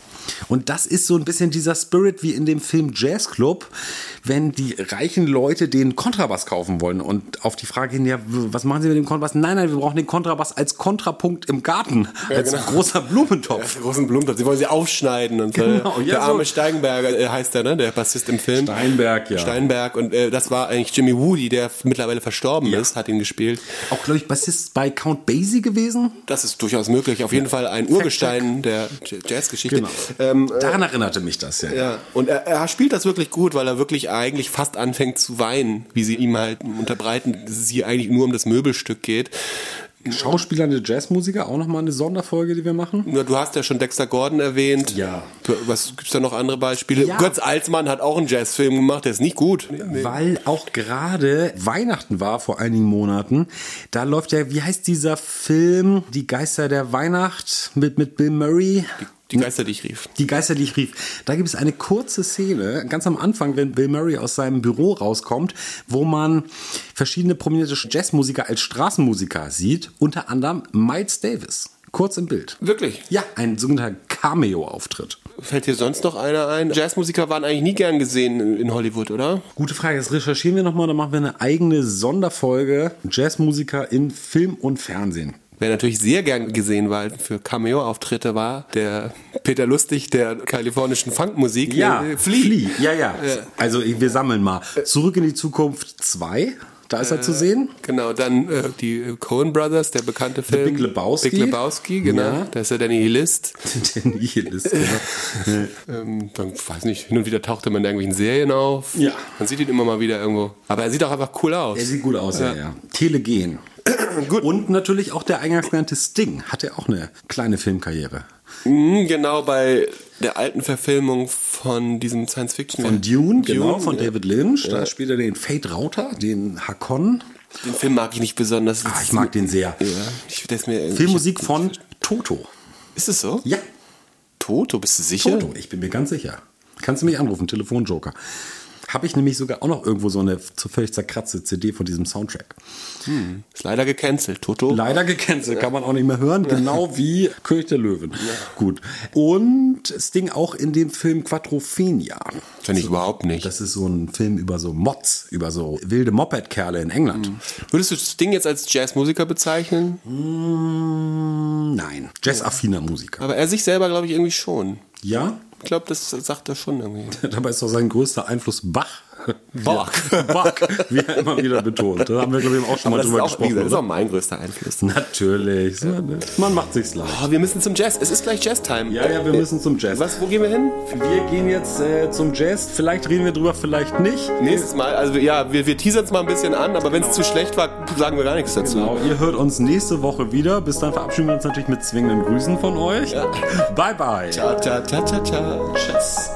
Und das ist so ein bisschen dieser Spirit wie in dem Film Jazz Club, wenn die reichen Leute den Kontrabass kaufen wollen und auf die Frage hin, ja, was machen sie mit dem Kontrabass? Nein, nein, wir brauchen den Kontrabass als Kontrapunkt im Garten, ja, als genau. großer Blumentopf. Ja, großen Blumentopf. Sie wollen sie aufschneiden und Genau, so. ja, Der arme so. Steigenberger äh, heißt der, ne? Der Bassist im Film. Steinberg, ja. Steinberg und äh, das war eigentlich Jimmy Woody, der mittlerweile verstorben ist, hat ihn gespielt. Auch, glaube ich, Bassist bei Count Basie gewesen. Das ist durchaus möglich. Auf jeden Fall ein Urgestein der Jazzgeschichte. Genau. Ähm, Daran erinnerte mich das, ja. Ja, und er, er spielt das wirklich gut, weil er wirklich eigentlich fast anfängt zu weinen, wie sie ihm halt unterbreiten, dass es hier eigentlich nur um das Möbelstück geht. Schauspieler, eine Jazzmusiker, auch nochmal eine Sonderfolge, die wir machen. Nur du hast ja schon Dexter Gordon erwähnt. Ja. Was gibt's da noch andere Beispiele? Ja. Götz Alsmann hat auch einen Jazzfilm gemacht, der ist nicht gut. Weil auch gerade Weihnachten war vor einigen Monaten. Da läuft ja, wie heißt dieser Film? Die Geister der Weihnacht mit, mit Bill Murray. Die Geister, die ich rief. Die Geister, die ich rief. Da gibt es eine kurze Szene, ganz am Anfang, wenn Bill Murray aus seinem Büro rauskommt, wo man verschiedene prominente Jazzmusiker als Straßenmusiker sieht, unter anderem Miles Davis. Kurz im Bild. Wirklich? Ja, ein sogenannter Cameo-Auftritt. Fällt dir sonst noch einer ein? Jazzmusiker waren eigentlich nie gern gesehen in Hollywood, oder? Gute Frage, das recherchieren wir nochmal, dann machen wir eine eigene Sonderfolge Jazzmusiker in Film und Fernsehen. Wer natürlich sehr gern gesehen war für Cameo-Auftritte war der Peter Lustig der kalifornischen Funkmusik. äh, Flea. Ja, ja. Also wir sammeln mal. Zurück in die Zukunft 2. Da ist er zu sehen. Genau, dann äh, die Coen Brothers, der bekannte Film. Big Lebowski. Big Lebowski, genau. Ja. Da ist er der Nihilist. <laughs> Der Nihilist, genau. <laughs> Ähm, dann, weiß nicht, hin und wieder taucht er in irgendwelchen Serien auf. Ja. Man sieht ihn immer mal wieder irgendwo. Aber er sieht auch einfach cool aus. Er sieht gut aus, ja, ja. Telegen. <clears throat> Gut. Und natürlich auch der eingangs genannte Sting hatte auch eine kleine Filmkarriere. Mhm, genau, bei der alten Verfilmung von diesem Science-Fiction. Von Dune, genau, von ja. David Lynch. Da spielt er den Fate Rauter, den Hakon. Den Film mag ich nicht besonders. Ah, ich mag den sehr. Ja, ich, mir Filmmusik von Toto. Ist es so? Ja, Toto, bist du sicher? Toto, ich bin mir ganz sicher. Kannst du mich anrufen, Telefonjoker. Habe ich nämlich sogar auch noch irgendwo so eine zu völlig zerkratzte CD von diesem Soundtrack. Ist leider gecancelt. Toto. Leider gecancelt, kann man auch nicht mehr hören, genau wie König der Löwen. Gut. Und Sting auch in dem Film Quattrophenia. Finde ich überhaupt nicht. Das ist so ein Film über so Mods, über so wilde Moped-Kerle in England. Würdest du das Ding jetzt als Jazzmusiker bezeichnen? Mm, Nein, jazzaffiner Musiker. Aber er sich selber, glaube ich, irgendwie schon. Ja, glaube, das sagt er schon irgendwie. <laughs> dabei ist doch sein größter Einfluss Bach. Bach. Bach, wie er immer wieder betont. Da haben wir, glaube ich, auch schon mal das ist drüber auch, gesprochen. gesagt, das ist auch mein größter Einfluss. Natürlich. So, ne? Man macht sich's leicht. Oh, wir müssen zum Jazz. Es ist gleich Jazz-Time. Ja, ja, wir müssen zum Jazz. Was, wo gehen wir hin? Wir gehen jetzt äh, zum Jazz. Vielleicht reden wir drüber, vielleicht nicht. Nächstes Mal. Also ja, wir, wir teasern es mal ein bisschen an, aber wenn es zu schlecht war, sagen wir gar nichts dazu. Genau, ihr hört uns nächste Woche wieder. Bis dann verabschieden wir uns natürlich mit zwingenden Grüßen von euch. Bye, bye. Ciao, ciao, ciao, ciao, ciao. Tschüss.